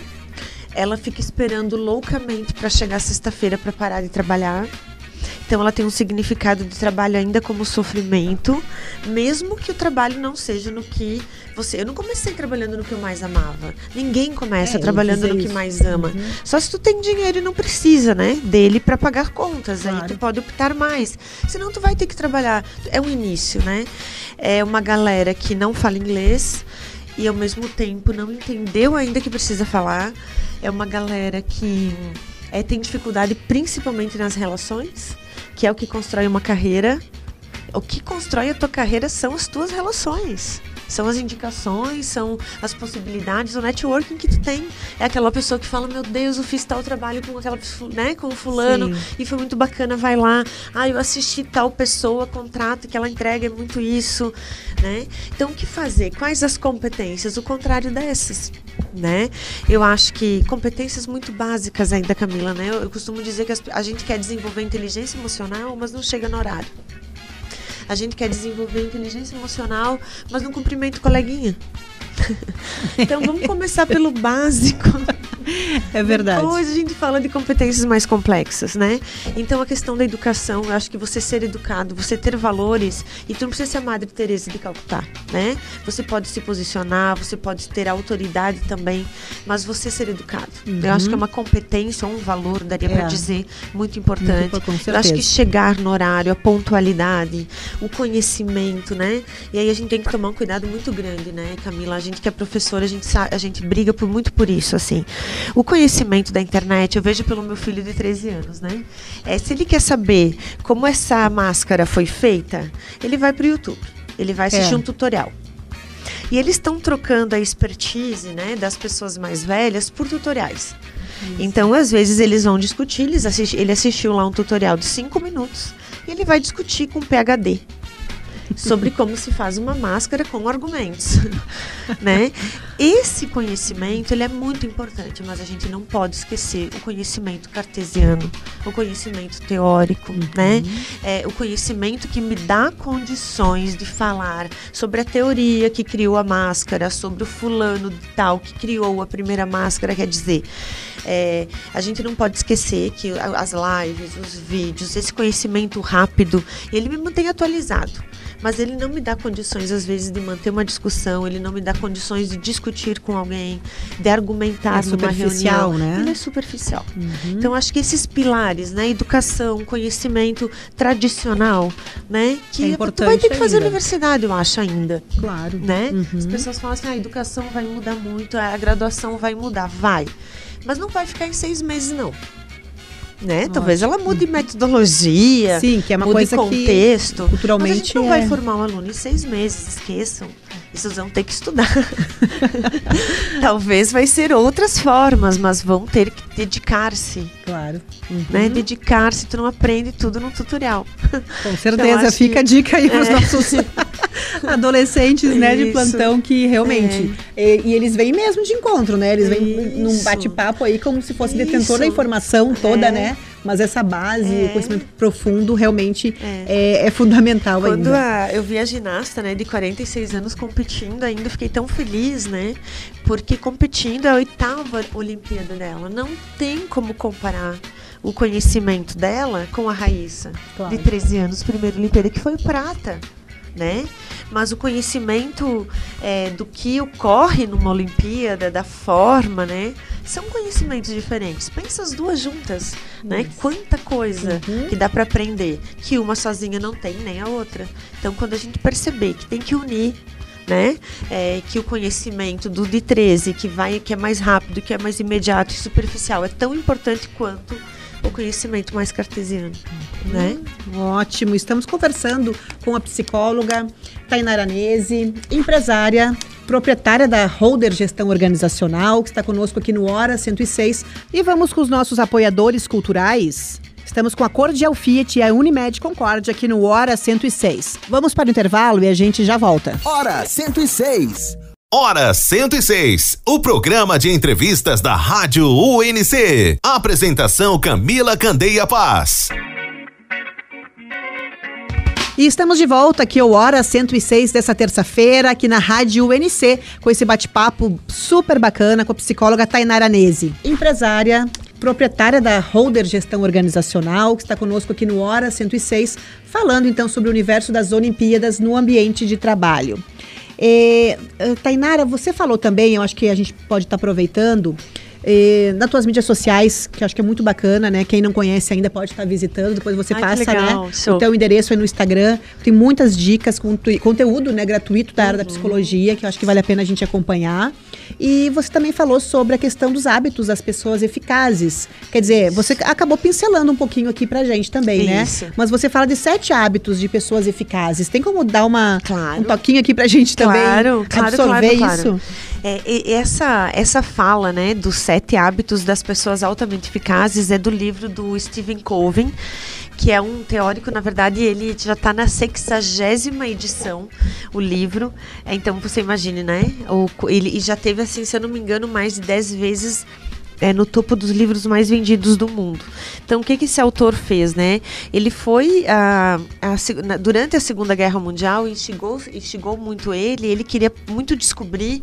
ela fica esperando loucamente para chegar sexta-feira para parar de trabalhar. Então ela tem um significado de trabalho ainda como sofrimento, mesmo que o trabalho não seja no que você. Eu não comecei trabalhando no que eu mais amava. Ninguém começa É, trabalhando no que isso. mais ama. Só se tu tem dinheiro e não precisa, né, dele para pagar contas. Aí Claro. tu pode optar mais. Senão tu vai ter que trabalhar. É um início, né? É uma galera que não fala inglês e ao mesmo tempo não entendeu ainda que precisa falar. É uma galera que é, tem dificuldade principalmente nas relações, que é o que constrói uma carreira. O que constrói a tua carreira são as tuas relações. São as indicações, são as possibilidades, o networking que tu tem. É aquela pessoa que fala, meu Deus, eu fiz tal trabalho com aquela né, com o fulano Sim. e foi muito bacana, vai lá. Ah, eu assisti tal pessoa, contrato que ela entrega é muito isso, né? Então, o que fazer? Quais as competências? O contrário dessas, né? Eu acho que competências muito básicas ainda, Camila, né? Eu, eu costumo dizer que as- a gente quer desenvolver inteligência emocional, mas não chega no horário. A gente quer desenvolver inteligência emocional, mas não cumprimenta coleguinha. *laughs* então vamos começar pelo básico. É verdade. Hoje a gente fala de competências mais complexas, né? Então a questão da educação, eu acho que você ser educado, você ter valores, e tu não precisa ser a Madre Teresa de Calcutá, né? Você pode se posicionar, você pode ter autoridade também, mas você ser educado. Eu acho que é uma competência, um valor, daria É. para dizer, muito importante. Muito, eu acho que chegar no horário, a pontualidade, o conhecimento, né? E aí a gente tem que tomar um cuidado muito grande, né, Camila? A gente que é professora, a gente a gente briga por muito por isso, assim. O conhecimento da internet, eu vejo pelo meu filho de 13 anos, né? É, se ele quer saber como essa máscara foi feita, ele vai pro YouTube. Ele vai assistir É. um tutorial. E eles estão trocando a expertise, né, das pessoas mais velhas por tutoriais. Então, às vezes, eles vão discutir, eles assisti- ele assistiu lá um tutorial de cinco minutos e ele vai discutir com o PHD sobre como se faz uma máscara com argumentos, *laughs* né? Esse conhecimento, ele é muito importante, mas a gente não pode esquecer o conhecimento cartesiano, o conhecimento teórico, né? É, o conhecimento que me dá condições de falar sobre a teoria que criou a máscara, sobre o fulano de tal que criou a primeira máscara, quer dizer, é, a gente não pode esquecer que as lives, os vídeos, esse conhecimento rápido, ele me mantém atualizado. Mas ele não me dá condições, às vezes, de manter uma discussão, ele não me dá condições de discutir com alguém, de argumentar É numa superficial, reunião. né? Ele é superficial. Então, acho que esses pilares, né? Educação, conhecimento tradicional, né? Que É importante vai ter que fazer ainda. universidade, eu acho, ainda Claro. né? Uhum. As pessoas falam assim, "Ah, a educação vai mudar muito, a graduação vai mudar, vai. Mas não vai ficar em seis meses, não. Né? Talvez ela mude metodologia, Sim, que é uma mude coisa que contexto. mas a culturalmente gente não é- vai formar um aluno em seis meses, esqueçam. Vocês vão ter que estudar. *laughs* Talvez vai ser outras formas, mas vão ter que dedicar-se, Claro. Uhum. né? Dedicar-se, tu não aprende tudo no tutorial. Com *laughs* certeza, acho fica que- a dica aí para os É. nossos *laughs* adolescentes, né, de Isso. plantão que realmente e, e eles vêm mesmo de encontro, né? Eles vêm num Isso. bate-papo aí como se fosse detentor da Isso. informação toda, É. né? Mas essa base, É. o conhecimento profundo realmente é, é fundamental Quando ainda. a- eu vi a ginasta, né, de 46 anos competindo ainda, fiquei tão feliz, né? Porque competindo é a oitava Olimpíada dela. Não tem como comparar o conhecimento dela com a Raíssa, Claro. de 13 anos, primeira Olimpíada, que foi prata. Né? Mas o conhecimento é, do que ocorre numa Olimpíada, da forma, né? São conhecimentos diferentes. Pensa as duas juntas, né? Quanta coisa Uhum. que dá para aprender que uma sozinha não tem nem a outra. Então, quando a gente perceber que tem que unir, né, é, que o conhecimento do de 13, que vai, que é mais rápido, que é mais imediato e superficial, é tão importante quanto o conhecimento mais cartesiano, né? Ótimo. Estamos conversando com a psicóloga Tainara Nese, empresária, proprietária da Holder Gestão Organizacional, que está conosco aqui no Hora 106. E vamos com os nossos apoiadores culturais. Estamos com a Cordial Fiat e a Unimed Concórdia aqui no Hora 106. Vamos para o intervalo e a gente já volta. Hora 106. Hora 106, o programa de entrevistas da Rádio UNC. Apresentação Camila Candeia Paz. E estamos de volta aqui ao Hora 106 dessa terça-feira, aqui na Rádio UNC, com esse bate-papo super bacana com a psicóloga Tainara Nese, empresária, proprietária da Holder Gestão Organizacional, que está conosco aqui no Hora 106, falando então sobre o universo das Olimpíadas no ambiente de trabalho. É, Tainara, você falou também, eu acho que a gente pode estar tá aproveitando eh, nas tuas mídias sociais, que acho que é muito bacana, né? Quem não conhece ainda pode estar visitando, depois você Ai, passa, né? O teu endereço aí no Instagram. Tem muitas dicas, conteúdo né, gratuito da área uhum. da psicologia, que eu acho que vale a pena a gente acompanhar. E você também falou sobre a questão dos hábitos das pessoas eficazes. Quer dizer, você acabou pincelando um pouquinho aqui pra gente também, né? Isso. Mas você fala de sete hábitos de pessoas eficazes. Tem como dar uma, claro. um toquinho aqui pra gente também? Claro, claro, absorver claro, isso? É, essa, essa fala, né, dos sete hábitos das pessoas altamente eficazes é do livro do Stephen Covey, que é um teórico, na verdade, ele já está na sexagésima edição, o livro. É, então, você imagine, né? O, ele já teve, assim, se eu não me engano, mais de dez vezes é, no topo dos livros mais vendidos do mundo. Então, o que, que esse autor fez, né? Ele foi a, a, durante a Segunda Guerra Mundial instigou, instigou muito ele. Ele queria muito descobrir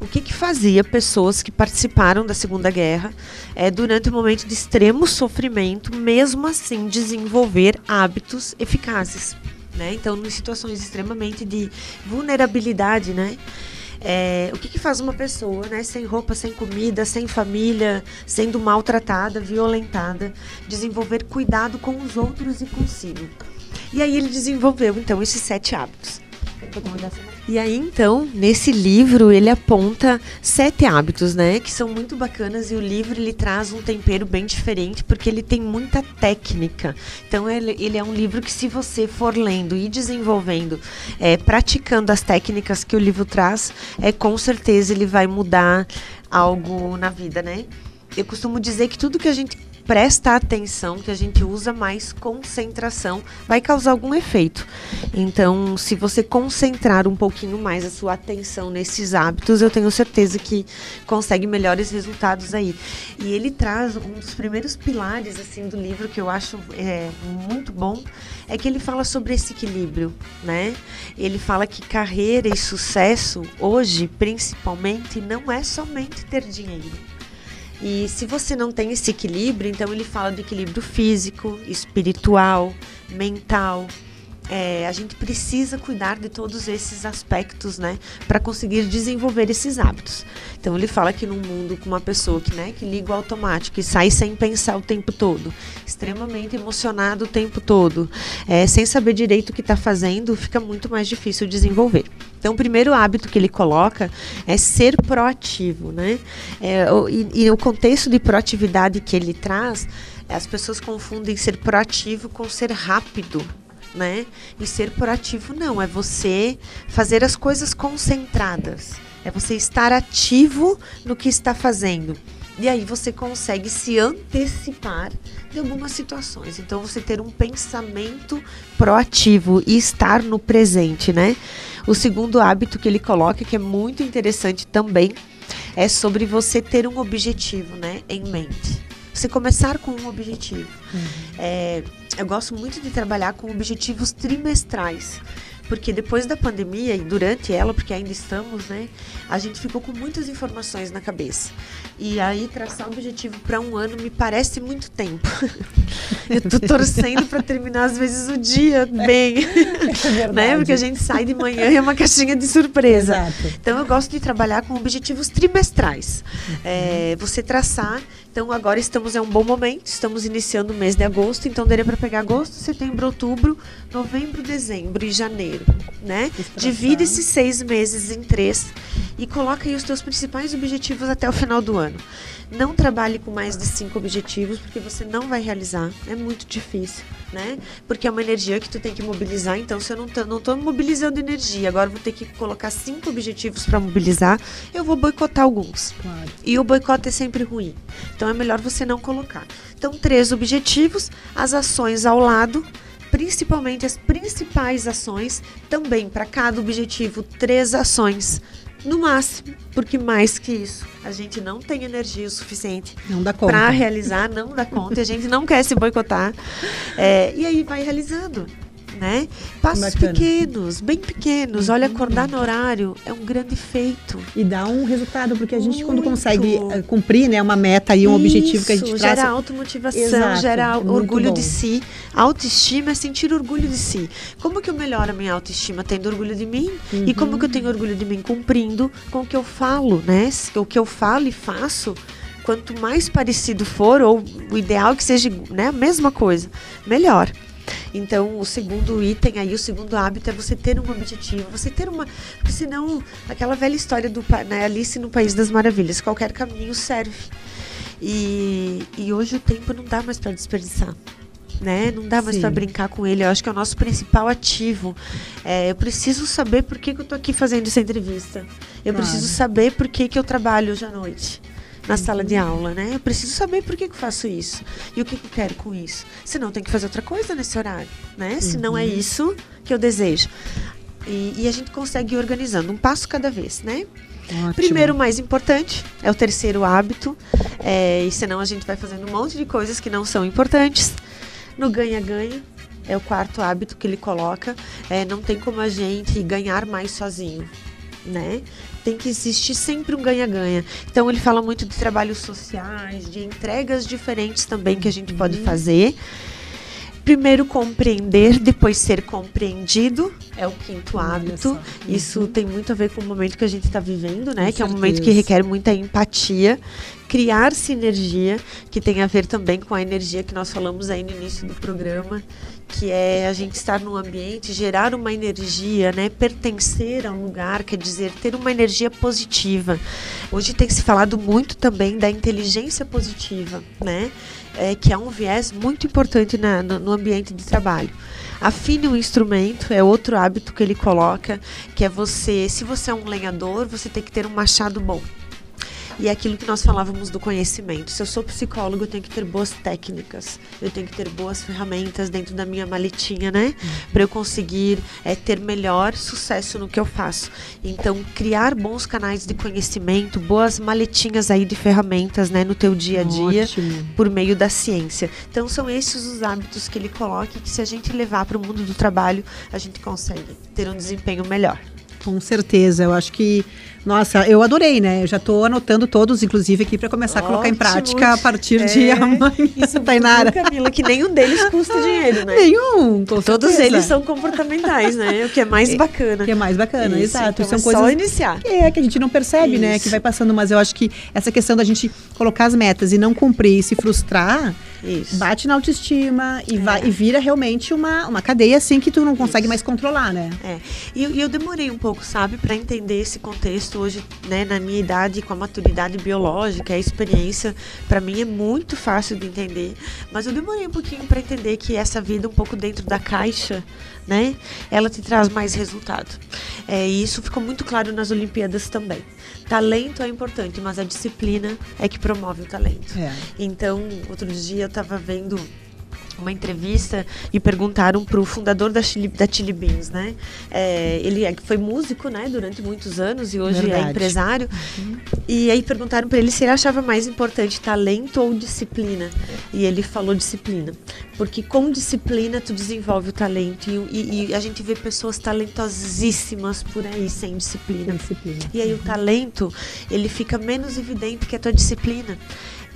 o que, que fazia pessoas que participaram da Segunda Guerra é, durante um momento de extremo sofrimento, mesmo assim desenvolver hábitos eficazes. Né? Então, em situações extremamente de vulnerabilidade, né? É, o que, que, faz uma pessoa, né, sem roupa, sem comida, sem família, sendo maltratada, violentada, desenvolver cuidado com os outros e consigo? E aí ele desenvolveu então esses sete hábitos. E aí, então, nesse livro, ele aponta sete hábitos, né? Que são muito bacanas e o livro ele traz um tempero bem diferente porque ele tem muita técnica. Então, ele, ele é um livro que, se você for lendo e desenvolvendo, é, praticando as técnicas que o livro traz, é com certeza ele vai mudar algo na vida, né? Eu costumo dizer que tudo que a gente presta atenção, que a gente usa mais concentração, vai causar algum efeito. Então, se você concentrar um pouquinho mais a sua atenção nesses hábitos, eu tenho certeza que consegue melhores resultados aí. E ele traz um dos primeiros pilares assim do livro que eu acho é, muito bom, é que ele fala sobre esse equilíbrio, né? Ele fala que carreira e sucesso hoje, principalmente, não é somente ter dinheiro e se você não tem esse equilíbrio, então ele fala do equilíbrio físico, espiritual, mental, é, a gente precisa cuidar de todos esses aspectos, né, para conseguir desenvolver esses hábitos. Então ele fala que num mundo com uma pessoa que, né, que liga o automático e sai sem pensar o tempo todo, extremamente emocionado o tempo todo, é, sem saber direito o que está fazendo, fica muito mais difícil desenvolver. Então, o primeiro hábito que ele coloca é ser proativo, né? É, o, e, e o contexto de proatividade que ele traz, as pessoas confundem ser proativo com ser rápido né? E ser proativo não, é você fazer as coisas concentradas. É você estar ativo no que está fazendo. E aí você consegue se antecipar de algumas situações. Então você ter um pensamento proativo e estar no presente, né? O segundo hábito que ele coloca, que é muito interessante também, é sobre você ter um objetivo, né, em mente. Você começar com um objetivo. Uhum. É, eu gosto muito de trabalhar com objetivos trimestrais porque depois da pandemia e durante ela, porque ainda estamos, né, a gente ficou com muitas informações na cabeça. E aí traçar um objetivo para um ano me parece muito tempo. *laughs* eu tô torcendo para terminar às vezes o dia bem, é né? Porque a gente sai de manhã e é uma caixinha de surpresa. Exato. Então eu gosto de trabalhar com objetivos trimestrais. Uhum. É, você traçar. Então agora estamos em um bom momento. Estamos iniciando o mês de agosto. Então daria para pegar agosto, setembro, outubro, novembro, dezembro e janeiro né? Divide esses seis meses em três e coloca aí os teus principais objetivos até o final do ano. Não trabalhe com mais de cinco objetivos, porque você não vai realizar. É muito difícil, né? Porque é uma energia que tu tem que mobilizar. Então, se eu não tô, não tô mobilizando energia, agora vou ter que colocar cinco objetivos para mobilizar, eu vou boicotar alguns. Claro. E o boicote é sempre ruim. Então, é melhor você não colocar. Então, três objetivos, as ações ao lado principalmente as principais ações, também para cada objetivo, três ações no máximo, porque mais que isso, a gente não tem energia o suficiente para realizar, não dá conta, e a gente não quer se boicotar. É, e aí vai realizando. Né? Passos Bacana. pequenos, bem pequenos. Olha, acordar no horário é um grande feito. E dá um resultado, porque a gente, quando Muito. consegue eh, cumprir né, uma meta e um objetivo que a gente Isso, traça. Gera automotivação, Exato, gera muito orgulho bom. de si. Autoestima é sentir orgulho de si. Como que eu melhoro a minha autoestima? Tendo orgulho de mim. E como que eu tenho orgulho de mim? Cumprindo com o que eu falo, né? O que eu falo e faço, quanto mais parecido for, ou o ideal que seja né, a mesma coisa, melhor. Então, o segundo item aí, o segundo hábito é você ter um objetivo, você ter uma. Porque senão, aquela velha história do né, Alice no País das Maravilhas, qualquer caminho serve. E, e hoje o tempo não dá mais para desperdiçar. Né? Não dá mais para brincar com ele. Eu acho que é o nosso principal ativo. É, eu preciso saber por que, que eu tô aqui fazendo essa entrevista. Eu Claro. preciso saber por que, que eu trabalho hoje à noite na sala de aula, né? Eu preciso saber por que, que eu faço isso e o que, que eu quero com isso. Senão tem que fazer outra coisa nesse horário, né? Se não é isso que eu desejo. E, e a gente consegue ir organizando um passo cada vez, né? Ótimo. Primeiro, mais importante, é o terceiro hábito. É, e senão a gente vai fazendo um monte de coisas que não são importantes. No ganha-ganha, é o quarto hábito que ele coloca. É, não tem como a gente ganhar mais sozinho, né? Tem que existir sempre um ganha-ganha. Então ele fala muito de trabalhos sociais, de entregas diferentes também que a gente pode fazer. Primeiro compreender, depois ser compreendido, é o quinto hábito. só. Isso tem muito a ver com o momento que a gente está vivendo, né? Com que é um momento que certeza. requer muita empatia, criar sinergia, que tem a ver também com a energia que nós falamos aí no início do programa, que é a gente estar num ambiente, gerar uma energia, né? Pertencer a um lugar, quer dizer, ter uma energia positiva. Hoje tem se falado muito também da inteligência positiva, né? É, que é um viés muito importante na- no, no ambiente de trabalho. Afine o instrumento, é outro hábito que ele coloca, que é você, se você é um lenhador, você tem que ter um machado bom. E é aquilo que nós falávamos do conhecimento. Se eu sou psicólogo, eu tenho que ter boas técnicas, eu tenho que ter boas ferramentas dentro da minha maletinha, né? Para eu conseguir é, ter melhor sucesso no que eu faço. Então, criar bons canais de conhecimento, boas maletinhas aí de ferramentas, né, no teu dia a dia Ótimo. por meio da ciência. Então são esses os hábitos que ele coloca e que se a gente levar para o mundo do trabalho, a gente consegue ter um desempenho melhor. Com certeza, eu acho que. Nossa, eu adorei, né? Eu já estou anotando todos, inclusive, aqui para começar a colocar em Ótimo. prática a partir É, de amanhã, Isso, *laughs* Tainara. Camila, que nenhum deles custa dinheiro, né? Nenhum, com Todos certeza. eles são comportamentais, né? O que é mais *laughs* bacana. Que é mais bacana, Isso, exato. então São é coisas só iniciar. que é que a gente não percebe, né? Isso. Que vai passando, mas eu acho que essa questão da gente colocar as metas e não cumprir e se frustrar, Isso. bate na autoestima e, É. vai, e vira realmente uma, uma cadeia assim que tu não consegue mais controlar, né? É. E, e eu demorei um pouco, sabe, para entender esse contexto hoje, né, na minha idade, com a maturidade biológica, a experiência, para mim é muito fácil de entender. Mas eu demorei um pouquinho para entender que essa vida um pouco dentro da caixa, né, ela te traz mais resultado. É, e isso ficou muito claro nas Olimpíadas também. Talento é importante, mas a disciplina é que promove o talento. É. Então, outro dia eu estava vendo uma entrevista e perguntaram para o fundador da Chili, da Chili Beans, né? É, ele é- foi músico, né, durante muitos anos e hoje Verdade. é empresário. E aí perguntaram para ele se ele achava mais importante talento ou disciplina. E ele falou disciplina, porque com disciplina tu desenvolve o talento e, e- e a gente vê pessoas talentosíssimas por aí sem disciplina. Disciplina. E aí o talento, ele fica menos evidente que a tua disciplina.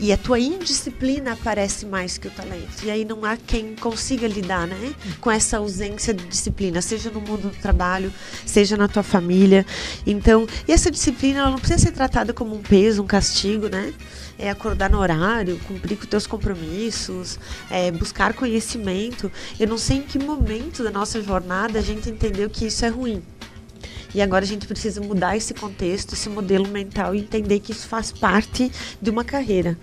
E a tua indisciplina aparece mais que o talento. E aí não há quem consiga lidar, né? Com essa ausência de disciplina, seja no mundo do trabalho, seja na tua família. Então, e essa disciplina, ela não precisa ser tratada como um peso, um castigo, né? É acordar no horário, cumprir com teus compromissos, é buscar conhecimento. Eu não sei em que momento da nossa jornada a gente entendeu que isso é ruim. E agora a gente precisa mudar esse contexto, esse modelo mental e entender que isso faz parte de uma carreira.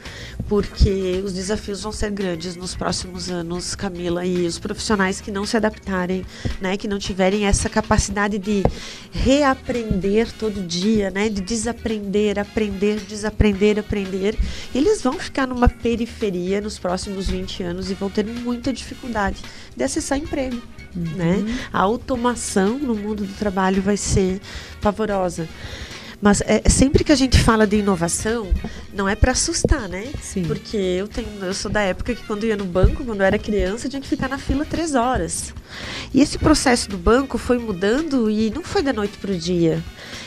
Porque os desafios vão ser grandes nos próximos anos, Camila, e os profissionais que não se adaptarem, né, que não tiverem essa capacidade de reaprender todo dia, né, de desaprender, aprender, desaprender, aprender, eles vão ficar numa periferia nos próximos 20 anos e vão ter muita dificuldade de acessar emprego. Né? A automação no mundo do trabalho vai ser pavorosa. Mas é, sempre que a gente fala de inovação, não é para assustar, né? Sim. Porque eu tenho, eu sou da época que quando ia no banco, quando eu era criança, tinha que ficar na fila três horas. E esse processo do banco foi mudando e não foi da noite para o dia.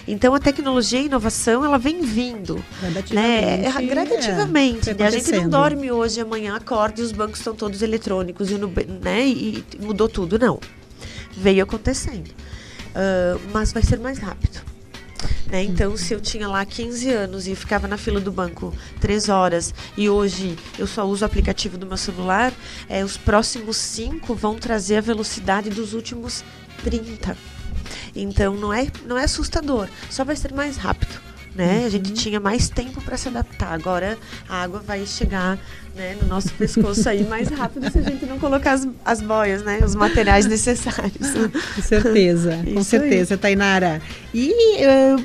Então a tecnologia e a inovação ela vem vindo, né? Gradativamente, É, gradativamente. é, né? A gente não dorme hoje, amanhã acorda e os bancos estão todos eletrônicos e, né? e mudou tudo, não. Veio acontecendo, Ah, mas vai ser mais rápido. Né? Então, se eu tinha lá 15 anos e ficava na fila do banco 3 horas e hoje eu só uso o aplicativo do meu celular, é, os próximos 5 vão trazer a velocidade dos últimos 30. Então, não é, não é assustador, só vai ser mais rápido. Né? A gente tinha mais tempo para se adaptar. Agora a água vai chegar né, no nosso pescoço aí mais rápido se a gente não colocar as, as boias, né? os materiais necessários. *laughs* Com certeza, com Isso aí. certeza, Tainara. E eh,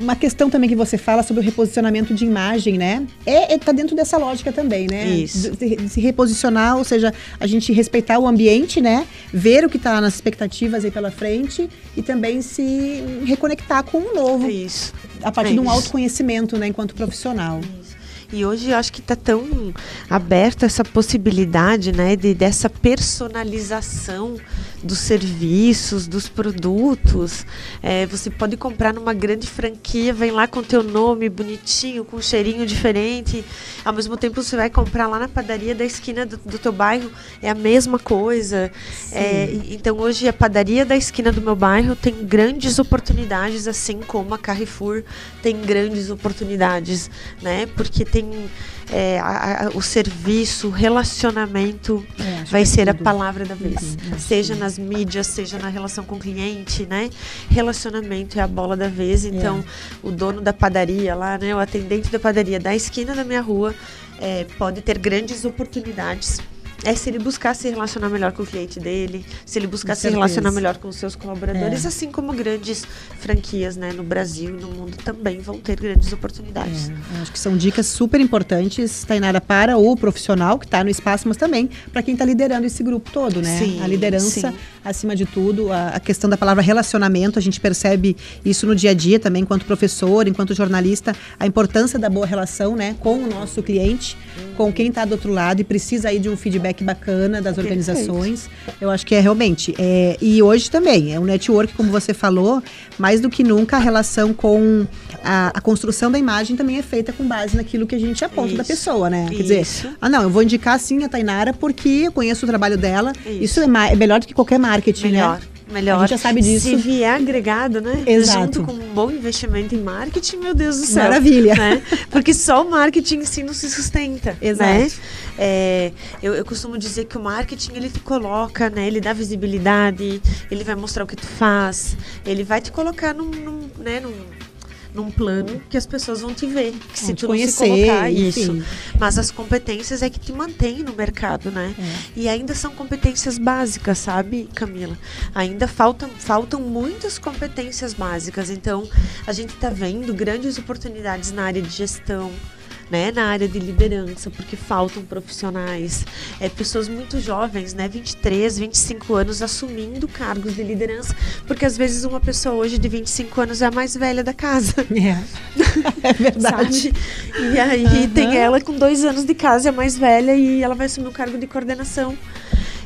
uma questão também que você fala sobre o reposicionamento de imagem, né? É, é tá dentro dessa lógica também, né? Isso. De, de se reposicionar, ou seja, a gente respeitar o ambiente, né? Ver o que está nas expectativas aí pela frente e também se reconectar com o novo É isso. A partir é de um autoconhecimento, né, enquanto profissional. E hoje eu acho que está tão aberta essa possibilidade, né, de dessa personalização dos serviços, dos produtos. É, você pode comprar numa grande franquia, vem lá com teu nome bonitinho, com um cheirinho diferente. Ao mesmo tempo você vai comprar lá na padaria da esquina do, do teu bairro, é a mesma coisa. É, então hoje a padaria da esquina do meu bairro tem grandes oportunidades, assim como a Carrefour tem grandes oportunidades, né? Porque tem é, a- a- o serviço, o relacionamento É, vai é ser a palavra da vez. Uhum, seja nas mídias, seja na relação com o cliente, né? Relacionamento é a bola da vez. Então, o dono da padaria lá, né? O atendente da padaria da esquina da minha rua é, pode ter grandes oportunidades. É se ele buscar se relacionar melhor com o cliente dele, se ele buscar Com se relacionar melhor com os seus colaboradores, É. assim como grandes franquias, né, no Brasil e no mundo também vão ter grandes oportunidades. É, acho que são dicas super importantes, Tainara, para o profissional que está no espaço, mas também para quem está liderando esse grupo todo, né? Sim, a liderança, sim. acima de tudo, a, a questão da palavra relacionamento, a gente percebe isso no dia a dia também, enquanto professor, enquanto jornalista, a importância da boa relação, né, com o nosso cliente, com quem está do outro lado e precisa aí de um feedback bacana das organizações. Eu acho que é realmente. é, e hoje também, é um network, como você falou, mais do que nunca a relação com a, a construção da imagem também é feita com base naquilo que a gente aponta da Isso. pessoa, né? Quer dizer, Isso. ah, não, eu vou indicar sim a Tainara porque eu conheço o trabalho dela. Isso, Isso. é, é melhor do que qualquer marketing, Melhor. né? Melhor. A gente já sabe disso. Se vier agregado, né? Exato. Junto com um bom investimento em marketing, meu Deus do céu. Maravilha. Né? Porque só o marketing em si não se sustenta. Exato. Né? É, eu, eu costumo dizer que o marketing ele te coloca, né? Ele dá visibilidade, ele vai mostrar o que tu faz, ele vai te colocar num, num, né, num, num plano que as pessoas vão te ver. Que se Vão te tu não se conhecer, colocar enfim. isso. Mas as competências é que te mantém no mercado, né? É. E ainda são competências básicas, sabe, Camila? Ainda faltam, faltam muitas competências básicas. Então, a gente está vendo grandes oportunidades na área de gestão. Né, na área de liderança, porque faltam profissionais, é, pessoas muito jovens, né, 23, 25 anos, assumindo cargos de liderança, porque às vezes uma pessoa hoje de 25 anos é a mais velha da casa. *laughs* É, é verdade. Sabe? E aí Aham. tem ela com dois anos de casa, é a mais velha, e ela vai assumir o cargo de coordenação.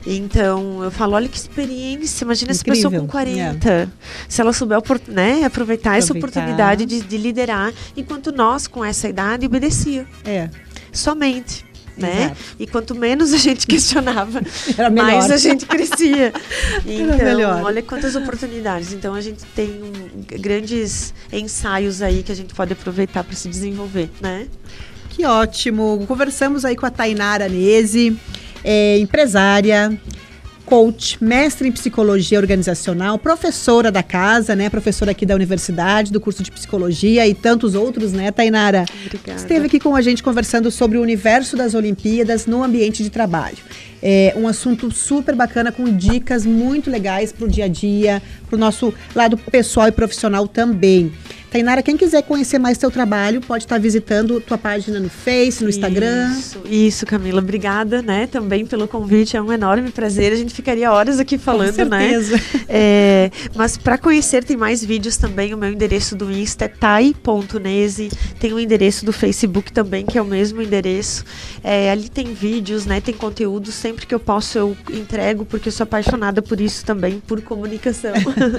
Então, eu falo, olha que experiência, imagina essa pessoa Incrível, com 40. Se ela souber né, aproveitar, essa Aproveitar. oportunidade de, de liderar, enquanto nós, com essa idade, obedecia. É, Somente. Né? Exato. E quanto menos a gente *laughs* questionava, *laughs* mais a gente crescia. *laughs* Então, melhor. olha quantas oportunidades. Então, a gente tem um, grandes ensaios aí que a gente pode aproveitar para se desenvolver, né? Que ótimo. Conversamos aí com a Tainara Nese, é, empresária, coach, mestre em psicologia organizacional, professora da casa, né? Professora aqui da universidade, do curso de psicologia e tantos outros, né, Tainara? Obrigada. Esteve aqui com a gente conversando sobre o universo das Olimpíadas no ambiente de trabalho. É um assunto super bacana com dicas muito legais para o dia a dia, para o nosso lado pessoal e profissional também. Tainara, quem quiser conhecer mais teu trabalho, pode estar visitando tua página no Face, no Instagram. Isso, isso, Camila. Obrigada, né, também pelo convite. É um enorme prazer. A gente ficaria horas aqui falando, Com certeza. né? *laughs* É, mas para conhecer, tem mais vídeos também. O meu endereço do Insta é tai.nese. Tem o endereço do Facebook também, que é o mesmo endereço. É, ali tem vídeos, né? Tem conteúdo. Sempre que eu posso, eu entrego, porque eu sou apaixonada por isso também, por comunicação.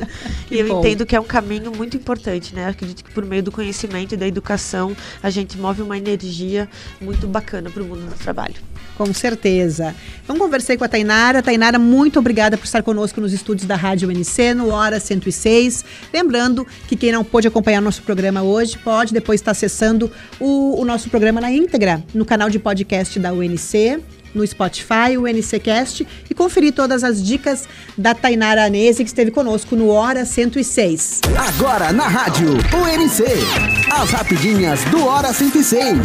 *laughs* e eu bom. entendo que é um caminho muito importante, né? Acredito que por meio do conhecimento e da educação, a gente move uma energia muito bacana para o mundo do trabalho. Com certeza. Então conversei com a Tainara. Tainara, muito obrigada por estar conosco nos estúdios da Rádio UNC, no Hora 106. Lembrando que quem não pôde acompanhar nosso programa hoje, pode depois estar acessando o, o nosso programa na íntegra, no canal de podcast da UNC, no Spotify, o UNCcast, e conferir todas as dicas da Tainara Anese, que esteve conosco no Hora 106. Agora na rádio UNC. As rapidinhas do Hora 106.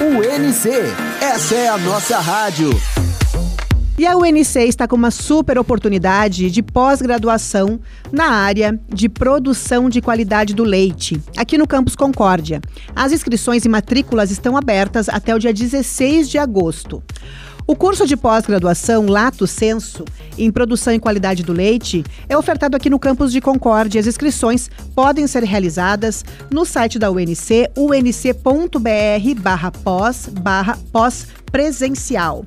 UNC. Essa é a nossa rádio. E a UNC está com uma super oportunidade de pós-graduação na área de produção de qualidade do leite, aqui no Campus Concórdia. As inscrições e matrículas estão abertas até o dia 16 de agosto. O curso de pós-graduação Lato Senso em produção e qualidade do leite é ofertado aqui no campus de Concórdia. As inscrições podem ser realizadas no site da UNC, unc.br barra pós barra pós presencial.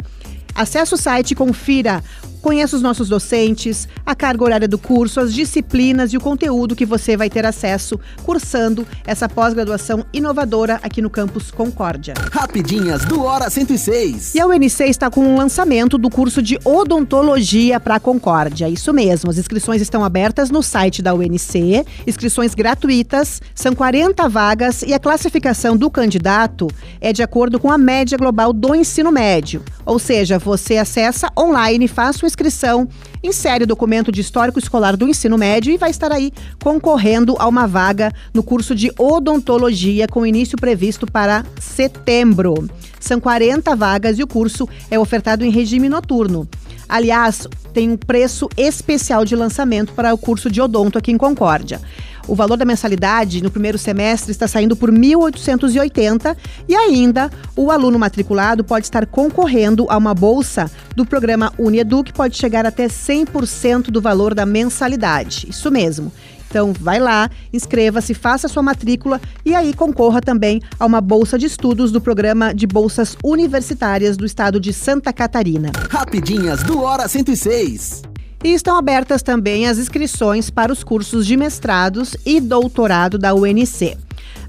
Acesse o site e confira. Conheça os nossos docentes, a carga horária do curso, as disciplinas e o conteúdo que você vai ter acesso cursando essa pós-graduação inovadora aqui no campus Concórdia. Rapidinhas do Hora 106. E a UNC está com o lançamento do curso de odontologia para Concórdia. Isso mesmo, as inscrições estão abertas no site da UNC, inscrições gratuitas, são 40 vagas e a classificação do candidato é de acordo com a média global do ensino médio. Ou seja, você acessa online, faz sua inscrição, insere o documento de histórico escolar do ensino médio e vai estar aí concorrendo a uma vaga no curso de odontologia com início previsto para setembro. São 40 vagas e o curso é ofertado em regime noturno. Aliás, tem um preço especial de lançamento para o curso de odonto aqui em Concórdia. O valor da mensalidade no primeiro semestre está saindo por R$ 1.880 e ainda o aluno matriculado pode estar concorrendo a uma bolsa do programa Uniedu que pode chegar até 100% do valor da mensalidade. Isso mesmo. Então, vai lá, inscreva-se, faça sua matrícula e aí concorra também a uma bolsa de estudos do programa de bolsas universitárias do estado de Santa Catarina. Rapidinhas do Hora 106. E estão abertas também as inscrições para os cursos de mestrados e doutorado da UNC.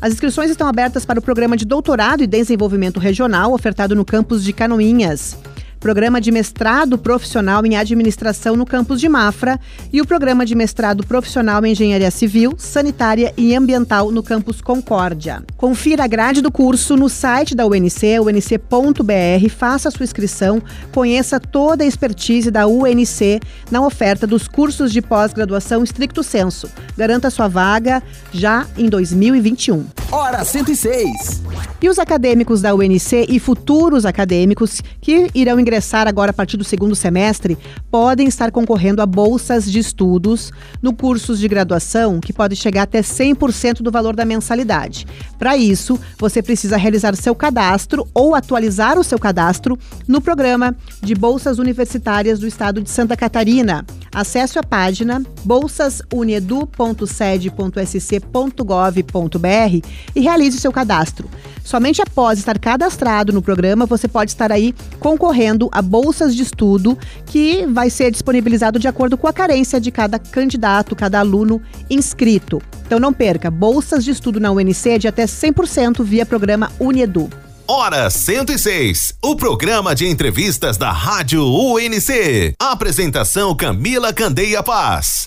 As inscrições estão abertas para o programa de doutorado e desenvolvimento regional ofertado no campus de Canoinhas. Programa de mestrado profissional em administração no campus de Mafra e o programa de mestrado profissional em engenharia civil, sanitária e ambiental no campus Concórdia. Confira a grade do curso no site da UNC, unc.br, faça sua inscrição, conheça toda a expertise da UNC na oferta dos cursos de pós-graduação estricto senso. Garanta sua vaga já em 2021. Hora 106. E os acadêmicos da UNC e futuros acadêmicos que irão ingressar agora a partir do segundo semestre podem estar concorrendo a bolsas de estudos no cursos de graduação que pode chegar até 100% do valor da mensalidade. Para isso, você precisa realizar seu cadastro ou atualizar o seu cadastro no programa de bolsas universitárias do estado de Santa Catarina. Acesse a página bolsasuniedu.sed.sc.gov.br e realize seu cadastro. Somente após estar cadastrado no programa, você pode estar aí concorrendo a bolsas de estudo que vai ser disponibilizado de acordo com a carência de cada candidato, cada aluno inscrito. Então não perca, bolsas de estudo na UNC é de até 100% via programa Uniedu. Hora 106, o programa de entrevistas da Rádio UNC. Apresentação Camila Candeia Paz.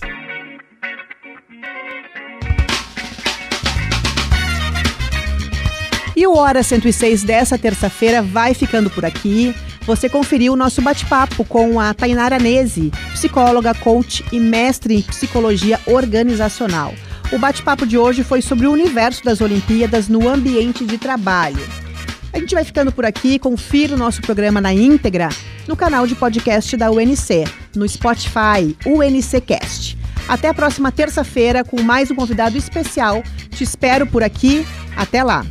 E o Hora 106 dessa terça-feira vai ficando por aqui. Você conferiu o nosso bate-papo com a Tainara Nese, psicóloga, coach e mestre em psicologia organizacional. O bate-papo de hoje foi sobre o universo das Olimpíadas no ambiente de trabalho. A gente vai ficando por aqui. Confira o nosso programa na íntegra no canal de podcast da UNC, no Spotify, UNCcast. Até a próxima terça-feira com mais um convidado especial. Te espero por aqui. Até lá!